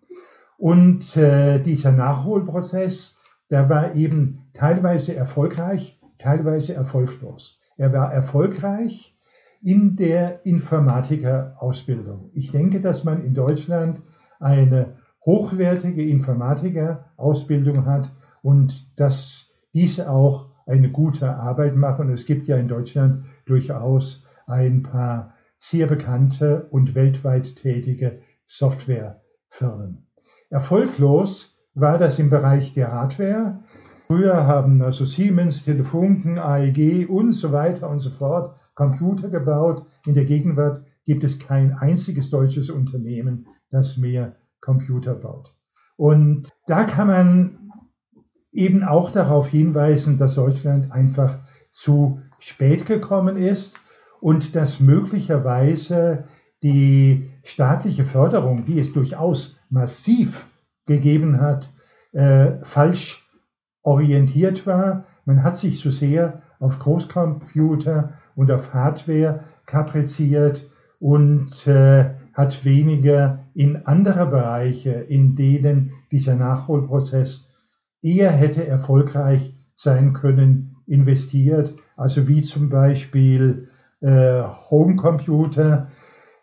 Und äh, dieser Nachholprozess, der war eben teilweise erfolgreich, teilweise erfolglos. Er war erfolgreich in der Informatikerausbildung. Ich denke, dass man in Deutschland eine hochwertige Informatikerausbildung hat und dass diese auch eine gute Arbeit machen. Es gibt ja in Deutschland durchaus ein paar sehr bekannte und weltweit tätige Softwarefirmen. Erfolglos war das im Bereich der Hardware. Früher haben also Siemens, Telefunken, AEG und so weiter und so fort Computer gebaut. In der Gegenwart gibt es kein einziges deutsches Unternehmen, das mehr Computer baut. Und da kann man eben auch darauf hinweisen, dass Deutschland einfach zu spät gekommen ist und dass möglicherweise die staatliche Förderung, die es durchaus massiv gegeben hat, äh, falsch orientiert war. Man hat sich zu sehr auf Großcomputer und auf Hardware kapriziert und äh, hat weniger in andere Bereiche, in denen dieser Nachholprozess eher hätte erfolgreich sein können, investiert. Also wie zum Beispiel äh, Homecomputer.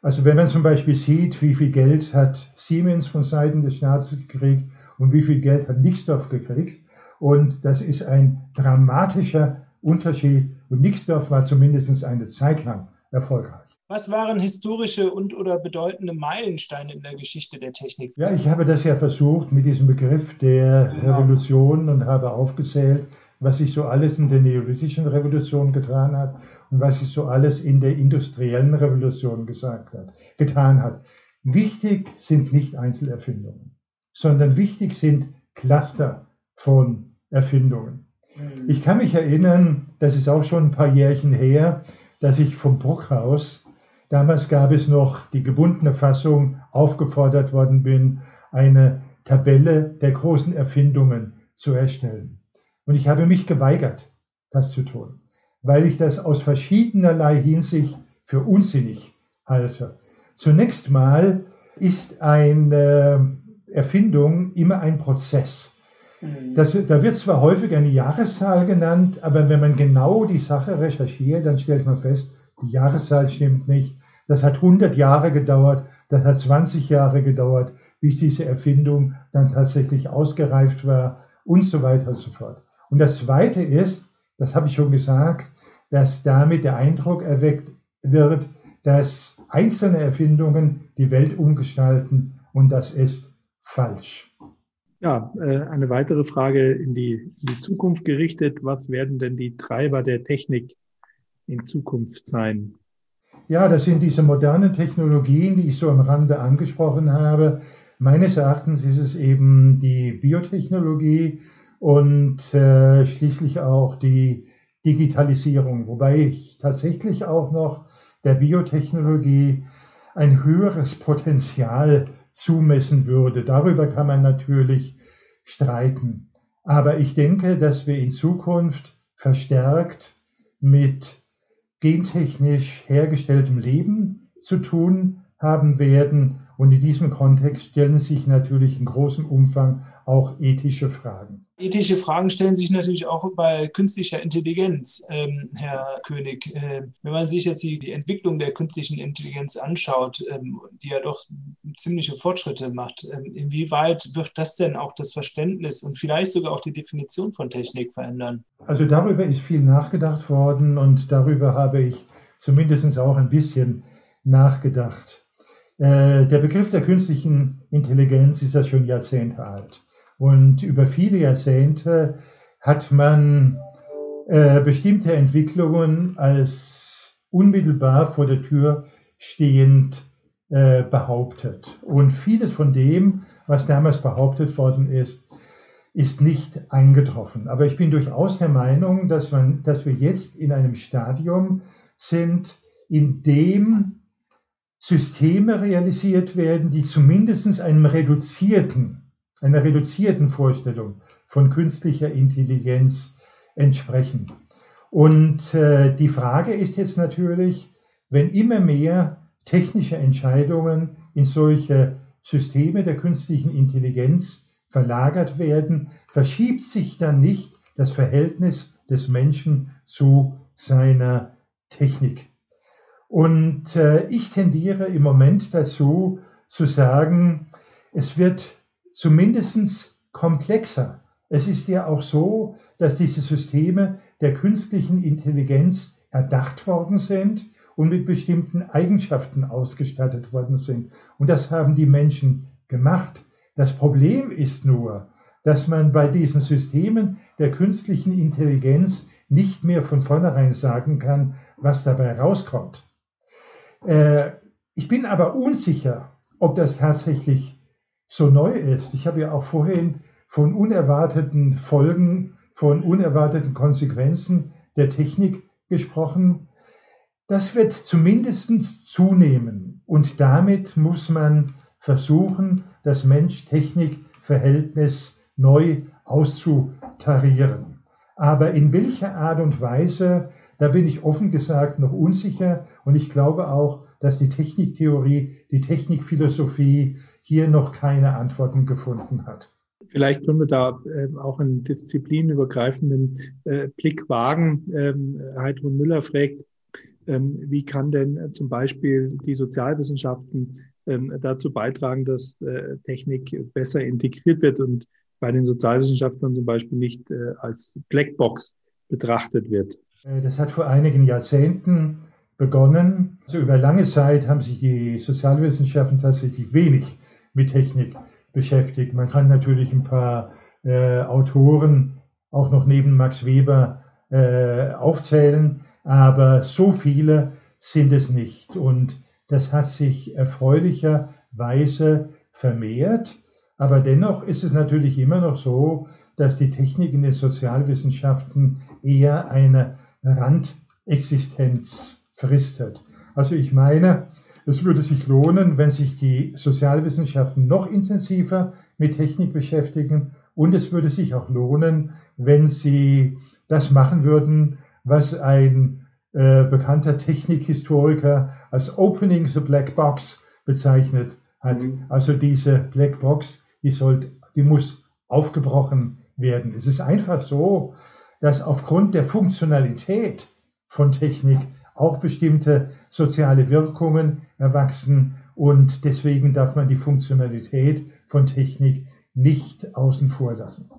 Also wenn man zum Beispiel sieht, wie viel Geld hat Siemens von Seiten des Staates gekriegt und wie viel Geld hat Nixdorf gekriegt. Und das ist ein dramatischer Unterschied. Und Nixdorf war zumindest eine Zeit lang erfolgreich. Was waren historische und oder bedeutende Meilensteine in der Geschichte der Technik? Ja, ich habe das ja versucht mit diesem Begriff der genau. Revolution und habe aufgezählt, was sich so alles in der neolithischen Revolution getan hat und was sich so alles in der industriellen Revolution gesagt hat, getan hat. Wichtig sind nicht Einzelerfindungen, sondern wichtig sind Cluster von Erfindungen. Mhm. Ich kann mich erinnern, das ist auch schon ein paar Jährchen her, dass ich vom Bruckhaus, damals gab es noch die gebundene Fassung, aufgefordert worden bin, eine Tabelle der großen Erfindungen zu erstellen. Und ich habe mich geweigert, das zu tun, weil ich das aus verschiedenerlei Hinsicht für unsinnig halte. Zunächst mal ist eine Erfindung immer ein Prozess. Mhm. Das, da wird zwar häufig eine Jahreszahl genannt, aber wenn man genau die Sache recherchiert, dann stellt man fest, die Jahreszahl stimmt nicht. Das hat 100 Jahre gedauert, das hat 20 Jahre gedauert, bis diese Erfindung dann tatsächlich ausgereift war und so weiter und so fort. Und das Zweite ist, das habe ich schon gesagt, dass damit der Eindruck erweckt wird, dass einzelne Erfindungen die Welt umgestalten und das ist falsch. Ja, äh, eine weitere Frage in die, in die Zukunft gerichtet. Was werden denn die Treiber der Technik in Zukunft sein? Ja, das sind diese modernen Technologien, die ich so am Rande angesprochen habe. Meines Erachtens ist es eben die Biotechnologie und äh, schließlich auch die Digitalisierung, wobei ich tatsächlich auch noch der Biotechnologie ein höheres Potenzial zumessen würde. Darüber kann man natürlich streiten. Aber ich denke, dass wir in Zukunft verstärkt mit gentechnisch hergestelltem Leben zu tun haben werden. Und in diesem Kontext stellen sich natürlich in großem Umfang auch ethische Fragen. Ethische Fragen stellen sich natürlich auch bei künstlicher Intelligenz, ähm, Herr König. Äh, wenn man sich jetzt die, die, Entwicklung der künstlichen Intelligenz anschaut, ähm, die ja doch ziemliche Fortschritte macht, ähm, inwieweit wird das denn auch das Verständnis und vielleicht sogar auch die Definition von Technik verändern? Also darüber ist viel nachgedacht worden und darüber habe ich zumindest auch ein bisschen nachgedacht. Äh, der Begriff der künstlichen Intelligenz ist ja schon Jahrzehnte alt. Und über viele Jahrzehnte hat man äh, bestimmte Entwicklungen als unmittelbar vor der Tür stehend äh, behauptet. Und vieles von dem, was damals behauptet worden ist, ist nicht eingetroffen. Aber ich bin durchaus der Meinung, dass, man, dass wir jetzt in einem Stadium sind, in dem Systeme realisiert werden, die zumindest einem reduzierten, einer reduzierten Vorstellung von künstlicher Intelligenz entsprechen. Und äh, die Frage ist jetzt natürlich, wenn immer mehr technische Entscheidungen in solche Systeme der künstlichen Intelligenz verlagert werden, verschiebt sich dann nicht das Verhältnis des Menschen zu seiner Technik. Und äh, ich tendiere im Moment dazu zu sagen, es wird zumindestens komplexer. Es ist ja auch so, dass diese Systeme der künstlichen Intelligenz erdacht worden sind und mit bestimmten Eigenschaften ausgestattet worden sind. Und das haben die Menschen gemacht. Das Problem ist nur, dass man bei diesen Systemen der künstlichen Intelligenz nicht mehr von vornherein sagen kann, was dabei rauskommt. Äh, ich bin aber unsicher, ob das tatsächlich so neu ist. Ich habe ja auch vorhin von unerwarteten Folgen, von unerwarteten Konsequenzen der Technik gesprochen. Das wird zumindest zunehmen und damit muss man versuchen, das Mensch-Technik-Verhältnis neu auszutarieren. Aber in welcher Art und Weise, da bin ich offen gesagt noch unsicher und ich glaube auch, dass die Techniktheorie, die Technikphilosophie hier noch keine Antworten gefunden hat. Vielleicht können wir da äh, auch einen disziplinübergreifenden äh, Blick wagen. Ähm, Heidrun Müller fragt, ähm, wie kann denn äh, zum Beispiel die Sozialwissenschaften ähm, dazu beitragen, dass äh, Technik besser integriert wird und bei den Sozialwissenschaftlern zum Beispiel nicht äh, als Blackbox betrachtet wird? Äh, das hat vor einigen Jahrzehnten begonnen. Also über lange Zeit haben sich die Sozialwissenschaften tatsächlich wenig mit Technik beschäftigt. Man kann natürlich ein paar äh, Autoren auch noch neben Max Weber äh, aufzählen, aber so viele sind es nicht. Und das hat sich erfreulicherweise vermehrt. Aber dennoch ist es natürlich immer noch so, dass die Technik in den Sozialwissenschaften eher eine Randexistenz fristet. Also ich meine, es würde sich lohnen, wenn sich die Sozialwissenschaften noch intensiver mit Technik beschäftigen und es würde sich auch lohnen, wenn sie das machen würden, was ein äh, bekannter Technikhistoriker als Opening the Black Box bezeichnet hat. Mhm. Also diese Black Box, die soll, die muss aufgebrochen werden. Es ist einfach so, dass aufgrund der Funktionalität von Technik auch bestimmte soziale Wirkungen erwachsen und deswegen darf man die Funktionalität von Technik nicht außen vor lassen.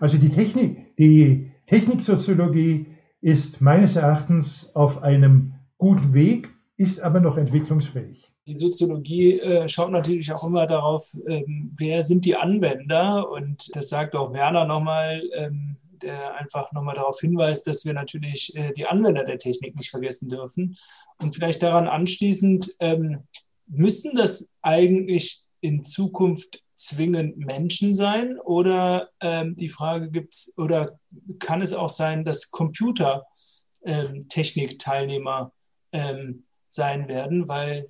Also die Technik, die Techniksoziologie ist meines Erachtens auf einem guten Weg, ist aber noch entwicklungsfähig. Die Soziologie äh, schaut natürlich auch immer darauf, ähm, wer sind die Anwender. Und das sagt auch Werner nochmal, ähm, der einfach nochmal darauf hinweist, dass wir natürlich äh, die Anwender der Technik nicht vergessen dürfen. Und vielleicht daran anschließend, ähm, müssen das eigentlich in Zukunft zwingend Menschen sein? Oder ähm, die Frage gibt es, oder kann es auch sein, dass Computer ähm, Technikteilnehmer sein werden, weil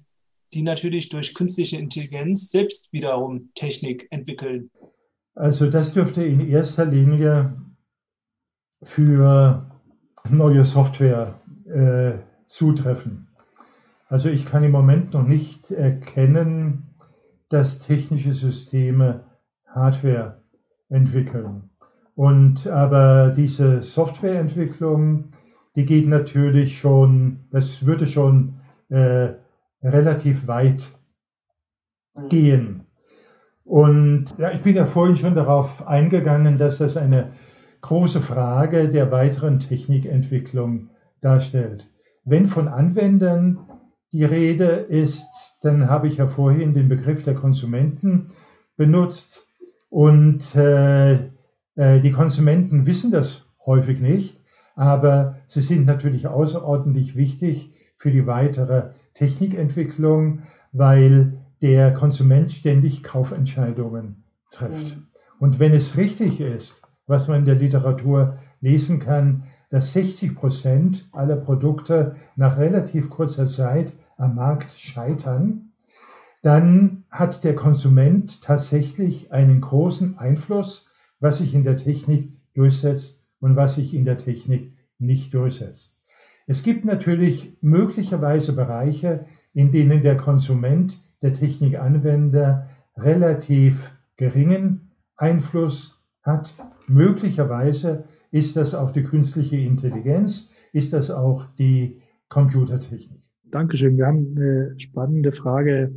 die natürlich durch künstliche Intelligenz selbst wiederum Technik entwickeln? Also das dürfte in erster Linie für neue Software äh, zutreffen. Also ich kann im Moment noch nicht erkennen, dass technische Systeme Hardware entwickeln. Und aber diese Softwareentwicklung, die geht natürlich schon, das würde schon äh, relativ weit gehen. Und ja, ich bin ja vorhin schon darauf eingegangen, dass das eine große Frage der weiteren Technikentwicklung darstellt. Wenn von Anwendern die Rede ist, dann habe ich ja vorhin den Begriff der Konsumenten benutzt und äh, äh, die Konsumenten wissen das häufig nicht, aber sie sind natürlich außerordentlich wichtig für die weitere Technikentwicklung, weil der Konsument ständig Kaufentscheidungen trifft. Und wenn es richtig ist, was man in der Literatur lesen kann, dass 60 Prozent aller Produkte nach relativ kurzer Zeit am Markt scheitern, dann hat der Konsument tatsächlich einen großen Einfluss, was sich in der Technik durchsetzt und was sich in der Technik nicht durchsetzt. Es gibt natürlich möglicherweise Bereiche, in denen der Konsument, der Technikanwender relativ geringen Einfluss hat. Möglicherweise ist das auch die künstliche Intelligenz, ist das auch die Computertechnik. Dankeschön. Wir haben eine spannende Frage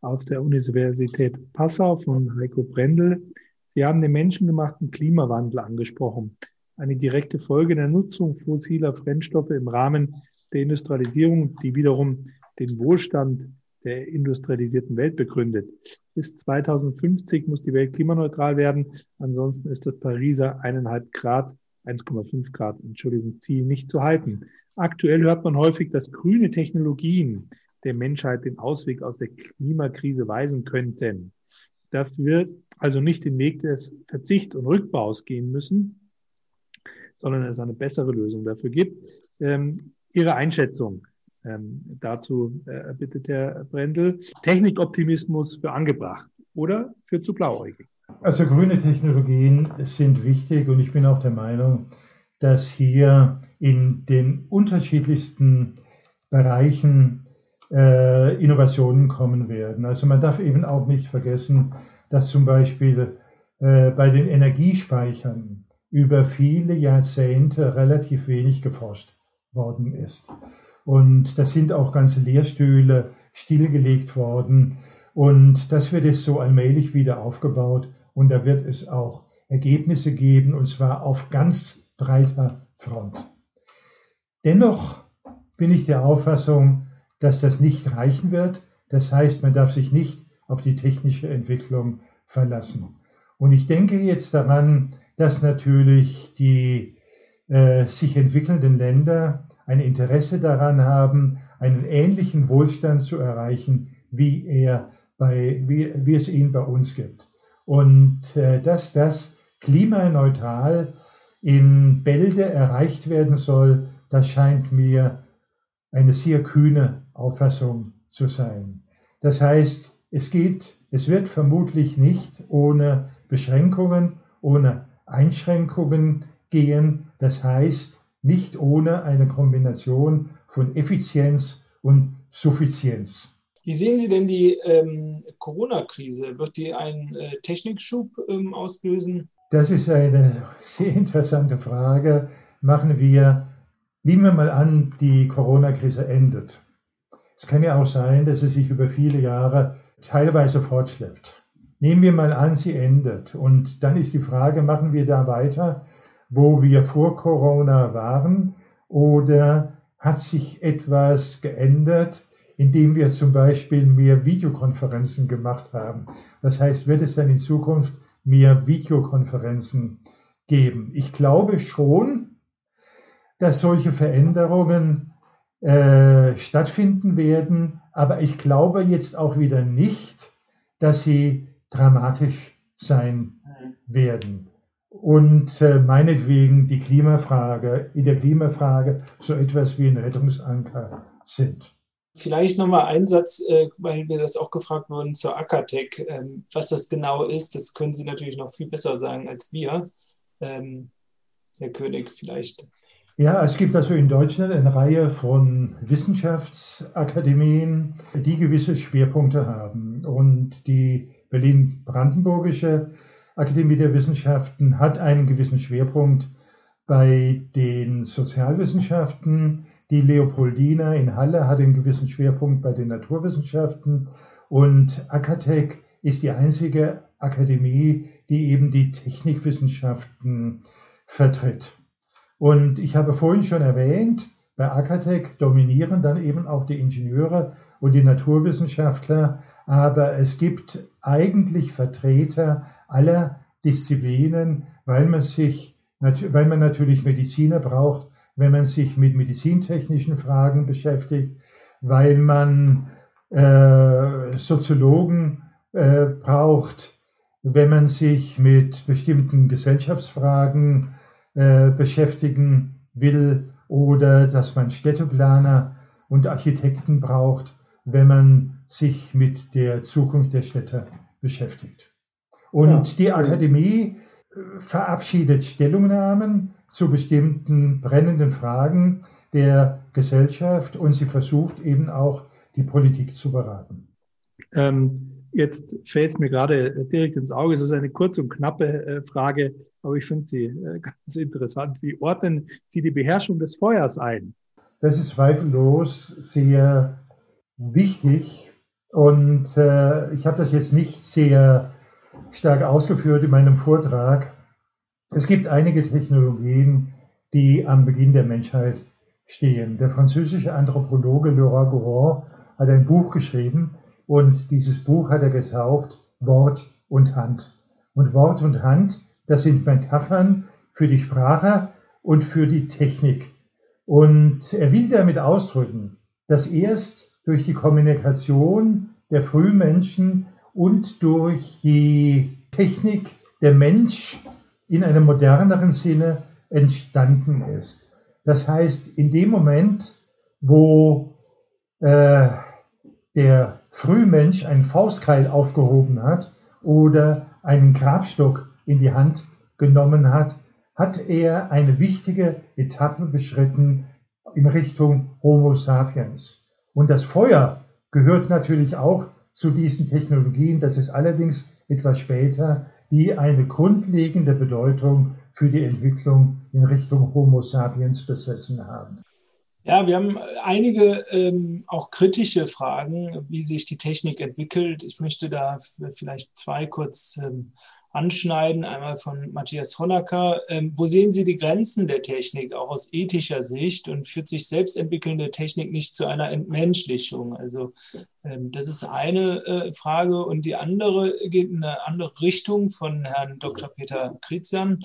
aus der Universität Passau von Heiko Brendel. Sie haben den menschengemachten Klimawandel angesprochen. Eine direkte Folge der Nutzung fossiler Brennstoffe im Rahmen der Industrialisierung, die wiederum den Wohlstand der industrialisierten Welt begründet. Bis 2050 muss die Welt klimaneutral werden. Ansonsten ist das Pariser eineinhalb Grad, 1,5 Grad, Entschuldigung, Ziel nicht zu halten. Aktuell hört man häufig, dass grüne Technologien der Menschheit den Ausweg aus der Klimakrise weisen könnten. dass wir also nicht den Weg des Verzicht und Rückbaus gehen müssen, sondern es eine bessere Lösung dafür gibt. Ähm, Ihre Einschätzung ähm, dazu äh, bittet Herr Brendel. Technikoptimismus für angebracht oder für zu blauäugig? Also grüne Technologien sind wichtig und ich bin auch der Meinung, dass hier in den unterschiedlichsten Bereichen äh, Innovationen kommen werden. Also man darf eben auch nicht vergessen, dass zum Beispiel äh, bei den Energiespeichern über viele Jahrzehnte relativ wenig geforscht worden ist. Und da sind auch ganze Lehrstühle stillgelegt worden. Und das wird jetzt so allmählich wieder aufgebaut. Und da wird es auch Ergebnisse geben, und zwar auf ganz breiter Front. Dennoch bin ich der Auffassung, dass das nicht reichen wird. Das heißt, man darf sich nicht auf die technische Entwicklung verlassen. Und ich denke jetzt daran, dass natürlich die äh, sich entwickelnden Länder ein Interesse daran haben, einen ähnlichen Wohlstand zu erreichen, wie er bei, wie, wie es ihn bei uns gibt. Und äh, dass das klimaneutral in Bälde erreicht werden soll, das scheint mir eine sehr kühne Auffassung zu sein. Das heißt, es geht, es wird vermutlich nicht ohne Beschränkungen, ohne Einschränkungen gehen. Das heißt, nicht ohne eine Kombination von Effizienz und Suffizienz. Wie sehen Sie denn die ähm, Corona-Krise? Wird die einen äh, Technikschub ähm, auslösen? Das ist eine <laughs> sehr interessante Frage. Machen wir, nehmen wir mal an, die Corona-Krise endet. Es kann ja auch sein, dass sie sich über viele Jahre teilweise fortschleppt. Nehmen wir mal an, sie endet. Und dann ist die Frage, machen wir da weiter, wo wir vor Corona waren? Oder hat sich etwas geändert, indem wir zum Beispiel mehr Videokonferenzen gemacht haben? Das heißt, wird es dann in Zukunft mehr Videokonferenzen geben? Ich glaube schon, dass solche Veränderungen äh, stattfinden werden. Aber ich glaube jetzt auch wieder nicht, dass sie dramatisch sein werden. Und äh, meinetwegen die Klimafrage, in der Klimafrage so etwas wie ein Rettungsanker sind. Vielleicht nochmal ein Satz, äh, weil mir das auch gefragt wurde zur Ackertech. Ähm, was das genau ist, das können Sie natürlich noch viel besser sagen als wir. Ähm, Herr König, vielleicht ja, es gibt also in Deutschland eine Reihe von Wissenschaftsakademien, die gewisse Schwerpunkte haben. Und die Berlin-Brandenburgische Akademie der Wissenschaften hat einen gewissen Schwerpunkt bei den Sozialwissenschaften. Die Leopoldina in Halle hat einen gewissen Schwerpunkt bei den Naturwissenschaften. Und Akatec ist die einzige Akademie, die eben die Technikwissenschaften vertritt. Und ich habe vorhin schon erwähnt, bei Akatec dominieren dann eben auch die Ingenieure und die Naturwissenschaftler, aber es gibt eigentlich Vertreter aller Disziplinen, weil man sich, weil man natürlich Mediziner braucht, wenn man sich mit medizintechnischen Fragen beschäftigt, weil man äh, Soziologen äh, braucht, wenn man sich mit bestimmten Gesellschaftsfragen äh, beschäftigen will oder dass man Städteplaner und Architekten braucht, wenn man sich mit der Zukunft der Städte beschäftigt. Und ja. die Akademie äh, verabschiedet Stellungnahmen zu bestimmten brennenden Fragen der Gesellschaft und sie versucht eben auch die Politik zu beraten. Ähm, Jetzt fällt es mir gerade direkt ins Auge. Es ist eine kurze und knappe äh, Frage, aber ich finde sie äh, <laughs> ganz interessant. Wie ordnen Sie die Beherrschung des Feuers ein? Das ist zweifellos sehr wichtig und äh, ich habe das jetzt nicht sehr stark ausgeführt in meinem Vortrag. Es gibt einige Technologien, die am Beginn der Menschheit stehen. Der französische Anthropologe Laurent Gourand hat ein Buch geschrieben, und dieses Buch hat er getauft Wort und Hand. Und Wort und Hand, das sind Metaphern für die Sprache und für die Technik. Und er will damit ausdrücken, dass erst durch die Kommunikation der Frühmenschen und durch die Technik der Mensch in einem moderneren Sinne entstanden ist. Das heißt, in dem Moment, wo äh, der Frühmensch einen Faustkeil aufgehoben hat oder einen Grabstock in die Hand genommen hat, hat er eine wichtige Etappe beschritten in Richtung Homo sapiens. Und das Feuer gehört natürlich auch zu diesen Technologien. Das ist allerdings etwas später, die eine grundlegende Bedeutung für die Entwicklung in Richtung Homo sapiens besessen haben. Ja, wir haben einige ähm, auch kritische Fragen, wie sich die Technik entwickelt. Ich möchte da vielleicht zwei kurz ähm, anschneiden. Einmal von Matthias Honecker. Ähm, wo sehen Sie die Grenzen der Technik, auch aus ethischer Sicht? Und führt sich selbstentwickelnde Technik nicht zu einer Entmenschlichung? Also ähm, das ist eine äh, Frage. Und die andere geht in eine andere Richtung von Herrn Dr. Peter Krizian.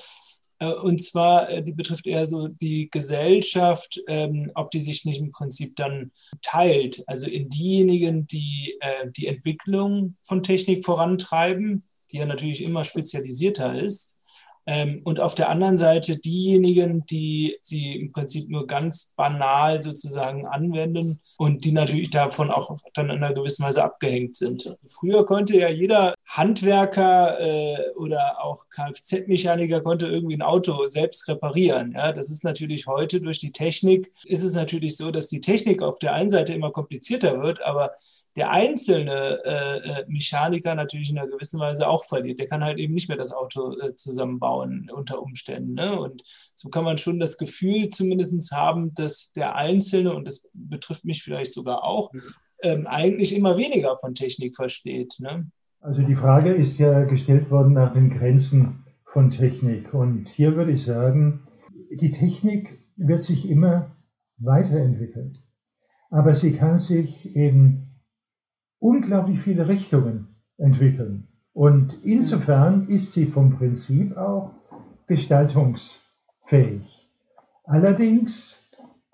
Äh, und zwar, äh, die betrifft eher so die Gesellschaft, ähm, ob die sich nicht im Prinzip dann teilt. Also in diejenigen, die äh, die Entwicklung von Technik vorantreiben, die ja natürlich immer spezialisierter ist. Ähm, und auf der anderen Seite diejenigen, die sie im Prinzip nur ganz banal sozusagen anwenden und die natürlich davon auch dann in einer gewissen Weise abgehängt sind. Früher konnte ja jeder Handwerker äh, oder auch Kfz-Mechaniker konnte irgendwie ein Auto selbst reparieren. Das ist natürlich heute durch die Technik, ist es natürlich so, dass die Technik auf der einen Seite immer komplizierter wird, aber der einzelne äh, äh, Mechaniker natürlich in einer gewissen Weise auch verliert. Der kann halt eben nicht mehr das Auto äh, zusammenbauen unter Umständen. Ne? Und so kann man schon das Gefühl zumindest haben, dass der Einzelne, und das betrifft mich vielleicht sogar auch, ähm, eigentlich immer weniger von Technik versteht. Ne? Also die Frage ist ja gestellt worden nach den Grenzen von Technik. Und hier würde ich sagen, die Technik wird sich immer weiterentwickeln. Aber sie kann sich eben unglaublich viele Richtungen entwickeln. Und insofern ist sie vom Prinzip auch gestaltungsfähig. Allerdings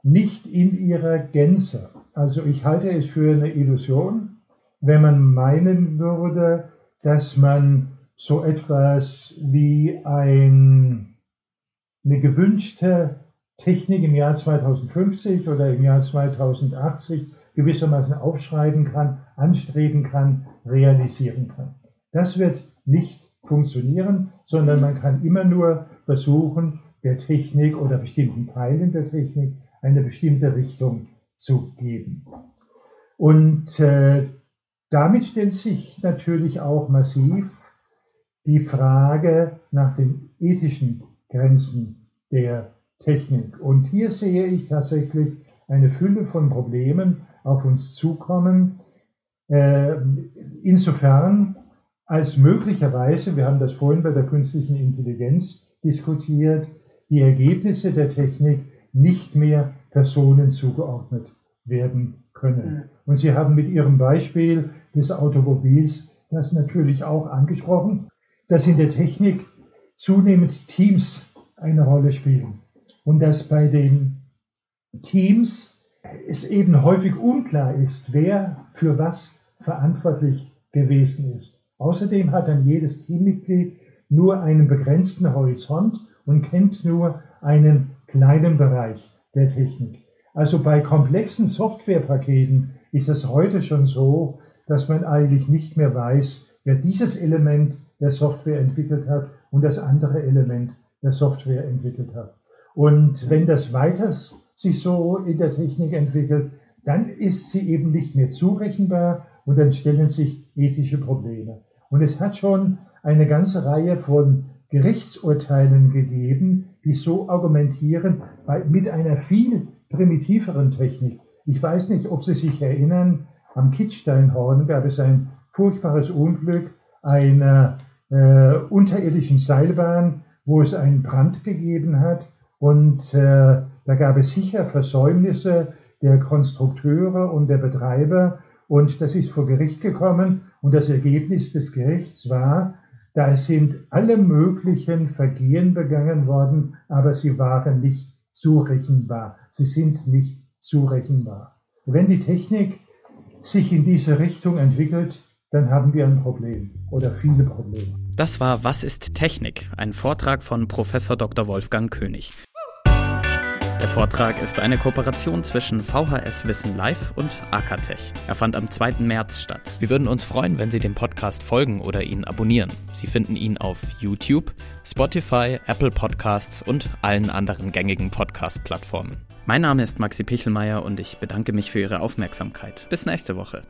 nicht in ihrer Gänze. Also ich halte es für eine Illusion, wenn man meinen würde, dass man so etwas wie ein, eine gewünschte Technik im Jahr 2050 oder im Jahr 2080 gewissermaßen aufschreiben kann, anstreben kann, realisieren kann. Das wird nicht funktionieren, sondern man kann immer nur versuchen, der Technik oder bestimmten Teilen der Technik eine bestimmte Richtung zu geben. Und äh, damit stellt sich natürlich auch massiv die Frage nach den ethischen Grenzen der Technik. Und hier sehe ich tatsächlich eine Fülle von Problemen, auf uns zukommen. Äh, insofern als möglicherweise, wir haben das vorhin bei der künstlichen Intelligenz diskutiert, die Ergebnisse der Technik nicht mehr Personen zugeordnet werden können. Und Sie haben mit Ihrem Beispiel des Automobils das natürlich auch angesprochen, dass in der Technik zunehmend Teams eine Rolle spielen und dass bei den Teams es eben häufig unklar ist, wer für was verantwortlich gewesen ist. Außerdem hat dann jedes Teammitglied nur einen begrenzten Horizont und kennt nur einen kleinen Bereich der Technik. Also bei komplexen Softwarepaketen ist es heute schon so, dass man eigentlich nicht mehr weiß, wer dieses Element der Software entwickelt hat und das andere Element der Software entwickelt hat. Und wenn das weiter sich so in der Technik entwickelt, dann ist sie eben nicht mehr zurechenbar und dann stellen sich ethische Probleme. Und es hat schon eine ganze Reihe von Gerichtsurteilen gegeben, die so argumentieren, mit einer viel primitiveren Technik. Ich weiß nicht, ob Sie sich erinnern, am Kitzsteinhorn gab es ein furchtbares Unglück einer äh, unterirdischen Seilbahn, wo es einen Brand gegeben hat und äh, da gab es sicher Versäumnisse der Konstrukteure und der Betreiber. Und das ist vor Gericht gekommen. Und das Ergebnis des Gerichts war, da sind alle möglichen Vergehen begangen worden, aber sie waren nicht zurechenbar. Sie sind nicht zurechenbar. Wenn die Technik sich in diese Richtung entwickelt, dann haben wir ein Problem oder viele Probleme. Das war Was ist Technik? Ein Vortrag von Professor Dr. Wolfgang König. Der Vortrag ist eine Kooperation zwischen VHS Wissen Live und Akatech. Er fand am 2. März statt. Wir würden uns freuen, wenn Sie dem Podcast folgen oder ihn abonnieren. Sie finden ihn auf YouTube, Spotify, Apple Podcasts und allen anderen gängigen Podcast-Plattformen. Mein Name ist Maxi Pichelmeier und ich bedanke mich für Ihre Aufmerksamkeit. Bis nächste Woche.